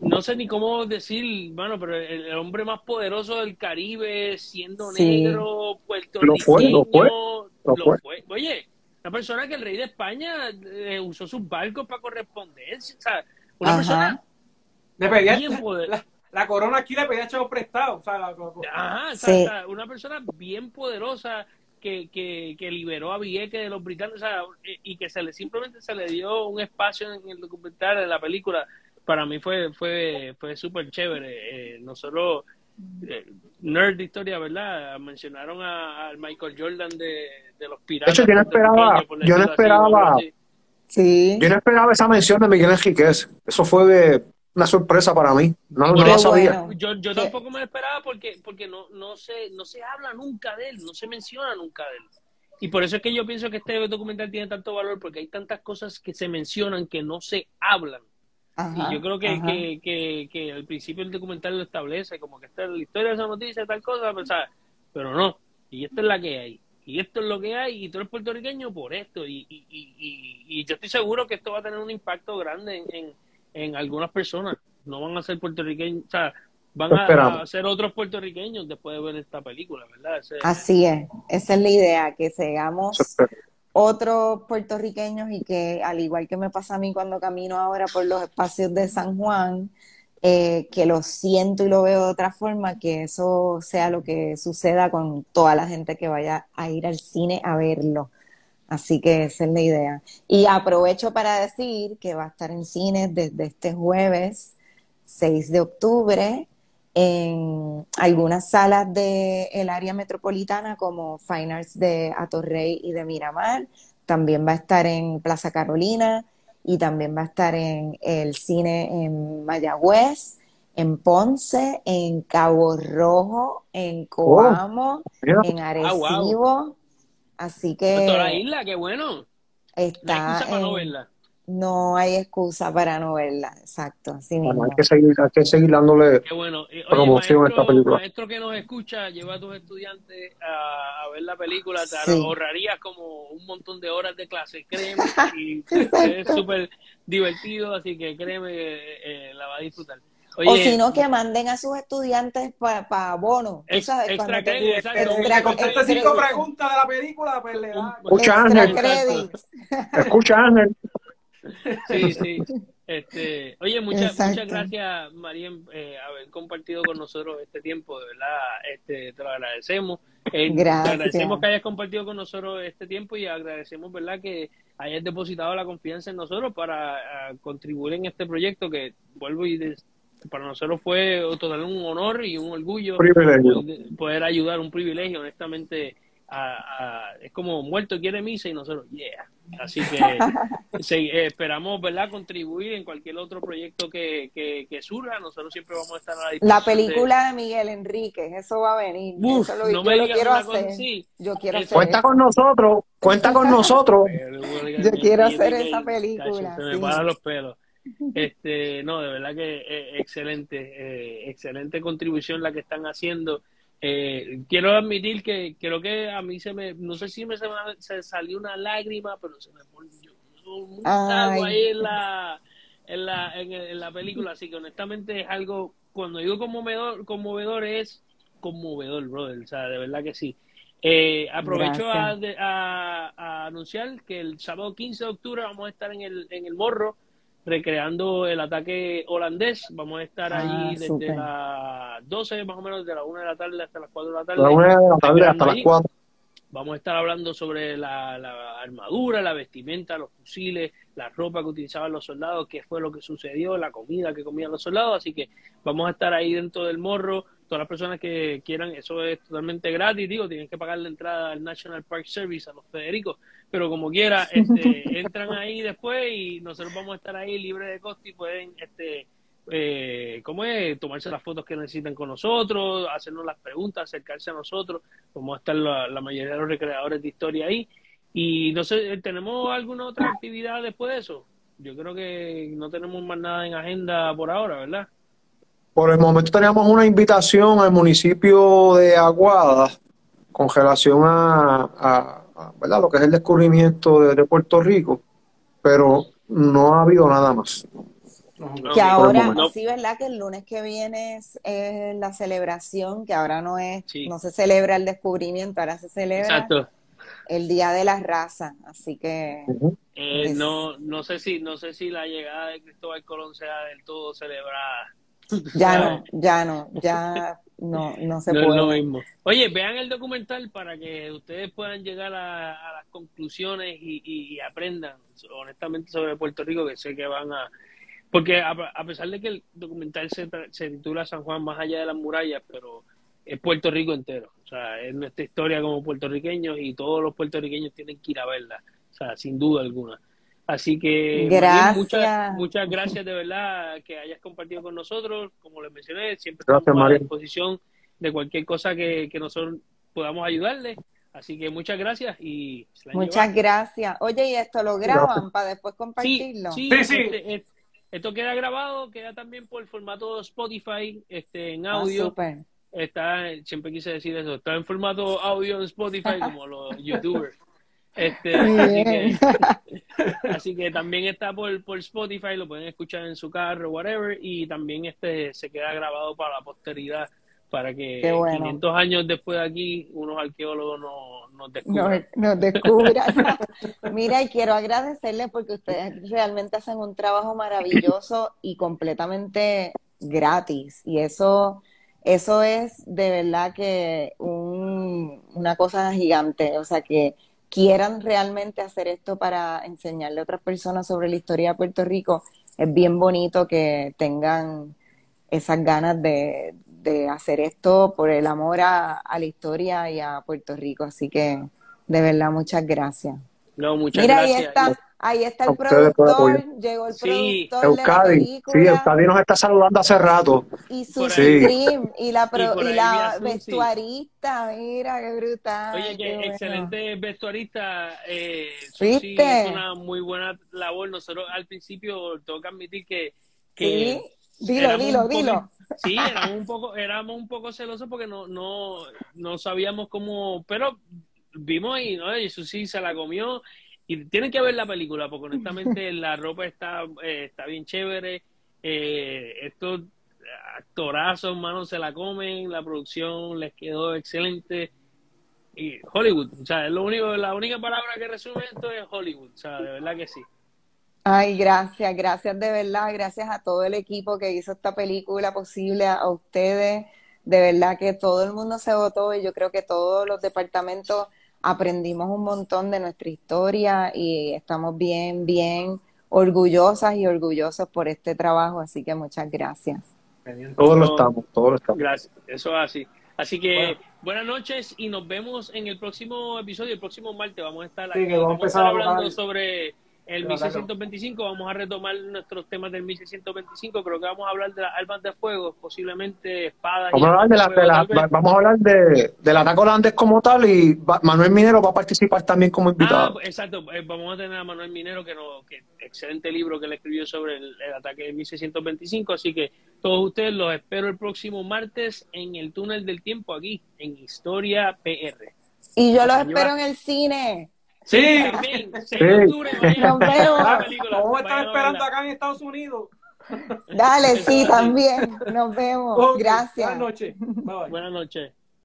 no sé ni cómo decir, bueno, pero el, hombre más poderoso del Caribe, siendo negro, puertorriqueño, lo fue, Oye, una persona que el rey de España eh, usó sus barcos para correspondencia, o sea, una persona le pedía, la, corona aquí le pedía echado prestado, o sea, Ajá, una persona bien poderosa que, que, que liberó a Vieques de los británicos, o sea, y que se le simplemente se le dio un espacio en el documental, en la película, para mí fue fue fue súper chévere. Eh, no solo eh, nerd de historia, ¿verdad? Mencionaron al Michael Jordan de, los piratas. De hecho, yo no esperaba, yo no esperaba, sí. yo no esperaba esa mención de Miguel Enriquez. Eso fue de una sorpresa para mí. No, lo sabía. Yo, yo tampoco me lo esperaba porque, porque no, no, se, no se habla nunca de él, no se menciona nunca de él. Y por eso es que yo pienso que este documental tiene tanto valor, porque hay tantas cosas que se mencionan que no se hablan y yo creo que, que, que, que, al principio el documental lo establece, como que esta es la historia de esa noticia, tal cosa, pero, pero no, y esto es la que hay, y esto es lo que hay, y tú eres puertorriqueño por esto, y, y, y, y yo estoy seguro que esto va a tener un impacto grande en, en algunas personas. No van a ser puertorriqueños, o sea, van a, ser otros puertorriqueños después de ver esta película, ¿verdad? Así es, esa es la idea, que seamos otros puertorriqueños y que al igual que me pasa a mí cuando camino ahora por los espacios de San Juan, eh, que lo siento y lo veo de otra forma, que eso sea lo que suceda con toda la gente que vaya a ir al cine a verlo. Así que esa es la idea. Y aprovecho para decir que va a estar en cines desde este jueves 6 de octubre en algunas salas del área metropolitana como Fine Arts de Atorrey y de Miramar. También va a estar en Plaza Carolina y también va a estar en el cine en Mayagüez, en Ponce, en Cabo Rojo, en Coamo, oh, en ah, Arecibo. Así que. Toda la isla, qué bueno. Está. No hay excusa para no verla, exacto. Así mismo. hay, que seguir, hay que seguir dándole bueno. promoción a esta película. Maestro que nos escucha, lleva a tus estudiantes a, ver la película, te ahorrarías como un montón de horas de clase, créeme, y es súper divertido, así que créeme, eh, la va a disfrutar o si no, que manden a sus estudiantes para pa bono. extra crédito, exacto. cinco preguntas de la película, pues le da. Escucha, Ángel. Escucha, Ángel. Sí, sí. Este, oye, muchas, muchas gracias, María, eh, haber compartido con nosotros este tiempo, de verdad, este, te lo agradecemos. Eh, gracias. Te agradecemos que hayas compartido con nosotros este tiempo y agradecemos, ¿verdad?, que hayas depositado la confianza en nosotros para contribuir en este proyecto que, vuelvo y para nosotros fue total un honor y un orgullo poder ayudar, un privilegio, honestamente. A, es como muerto quiere misa y nosotros, yeah. Así que eh, esperamos, ¿verdad?, contribuir en cualquier otro proyecto que, que, surja. Nosotros siempre vamos a estar a la La película de, Miguel Enrique, eso va a venir. eso lo, no me quiero hacer. Yo quiero hacer Cuenta con nosotros, cuenta con nosotros. yo quiero hacer esa película. se me paran los pelos. Este, no, de verdad que eh, excelente, eh, excelente contribución la que están haciendo. Eh, quiero admitir que creo que a mí se me, no sé si me se, salió una lágrima, pero se me pone un ahí en la, en la, en, la película, así que honestamente es algo, cuando digo conmovedor, conmovedor es conmovedor, brother, o sea, de verdad que sí. aprovecho a, a, anunciar que el sábado 15 de octubre vamos a estar en el, en el Morro recreando el ataque holandés. Vamos a estar allí ah, desde las 12, más o menos, de la 1 de la tarde hasta las 4 de la tarde. La 1 de la tarde hasta las 4. Vamos a estar hablando sobre la, armadura, la vestimenta, los fusiles, la ropa que utilizaban los soldados, qué fue lo que sucedió, la comida que comían los soldados. Así que vamos a estar ahí dentro del morro. Todas las personas que quieran, eso es totalmente gratis, digo, tienen que pagar la entrada al National Park Service, a los Federicos, pero como quiera, este, entran ahí después y nosotros vamos a estar ahí libres de costo y pueden este, eh, ¿cómo es? Tomarse las fotos que necesitan con nosotros, hacernos las preguntas, acercarse a nosotros. Vamos a estar la, mayoría de los recreadores de historia ahí. Y no sé, ¿tenemos alguna otra actividad después de eso? Yo creo que no tenemos más nada en agenda por ahora, ¿verdad? Por el momento tenemos una invitación al municipio de Aguada con relación a, ¿verdad? lo que es el descubrimiento de Puerto Rico, pero no ha habido nada más que ahora, sí, ¿verdad? Que el lunes que viene es, la celebración, que ahora no es, no se celebra el descubrimiento, ahora se celebra el Día de la Raza, así que... Eh, no, no sé si, no sé si la llegada de Cristóbal Colón sea del todo celebrada. Ya no, ya no, ya no, no se puede. Oye, vean el documental para que ustedes puedan llegar a, las conclusiones y, y aprendan honestamente sobre Puerto Rico, que sé que van a porque a, pesar de que el documental se, se titula San Juan más allá de las murallas, pero es Puerto Rico entero. O sea, es nuestra historia como puertorriqueños y todos los puertorriqueños tienen que ir a verla. O sea, sin duda alguna. Así que muchas, muchas gracias de verdad que hayas compartido con nosotros. Como les mencioné, siempre estamos a disposición de cualquier cosa que, nosotros podamos ayudarle. Así que muchas gracias y muchas gracias. Oye, ¿y esto lo graban para después compartirlo? Sí, sí. Este, este, esto queda grabado, queda también por el formato Spotify, este, en ah, audio. está, siempre quise decir eso, está en formato audio en Spotify como los youtubers. Este, así, que, así que también está por, por Spotify, lo pueden escuchar en su carro, whatever, y también este se queda grabado para la posteridad para que 500 años después de aquí unos arqueólogos nos descubran. Nos, descubran. Mira, y quiero agradecerles porque ustedes realmente hacen un trabajo maravilloso y completamente gratis. Y eso, eso es de verdad que un, una cosa gigante. O sea, que quieran realmente hacer esto para enseñarle a otras personas sobre la historia de Puerto Rico, es bien bonito que tengan esas ganas de, de hacer esto por el amor a, la historia y a Puerto Rico. Así que, de verdad, muchas gracias. No, muchas Mira, gracias. Ahí está, ahí está el productor, llegó el sí. productor Euskadi, de la película. Sí, Euskadi nos está saludando hace rato. Y su stream, y la, y, la vestuarista, mira, qué brutal. Oye, qué, excelente vestuarista. Eh, sí, es una muy buena labor. Nosotros al principio tengo que admitir que, que Dilo, dilo, dilo. Sí, éramos un poco, éramos un poco celosos porque no, no, no sabíamos cómo, pero vimos y no, eso sí se la comió y tienen que ver la película porque honestamente la ropa está, eh, está bien chévere, eh, estos actorazos, hermanos, se la comen, la producción les quedó excelente y Hollywood, o sea, es lo único, la única palabra que resume esto es Hollywood, o sea, de verdad que sí. Ay, gracias, gracias de verdad, gracias a todo el equipo que hizo esta película posible, a ustedes, de verdad que todo el mundo se votó y yo creo que todos los departamentos aprendimos un montón de nuestra historia y estamos bien, bien orgullosas y orgullosos por este trabajo, así que muchas gracias. Todos lo estamos, todos lo estamos. Gracias, eso es así. Así que buenas noches y nos vemos en el próximo episodio, el próximo martes vamos a estar, vamos a estar hablando sobre el 1625 vamos a retomar nuestros temas del 1625. Creo que vamos a hablar de las armas de fuego, posiblemente espadas. Vamos, a hablar, de la, vamos a hablar de, del ataque holandés como tal y Manuel Minero va a participar también como invitado. Ah, exacto, eh, vamos a tener a Manuel Minero, que, no, que excelente libro que le escribió sobre el, ataque del 1625. Así que todos ustedes los espero el próximo martes en el túnel del tiempo aquí, en Historia PR. Y yo los espero en el cine. Sí, también. Sí. Nos vemos. Vamos a estar esperando acá en Estados Unidos. Dale, sí, también. Nos vemos. Gracias. Buenas noches. Buenas noches.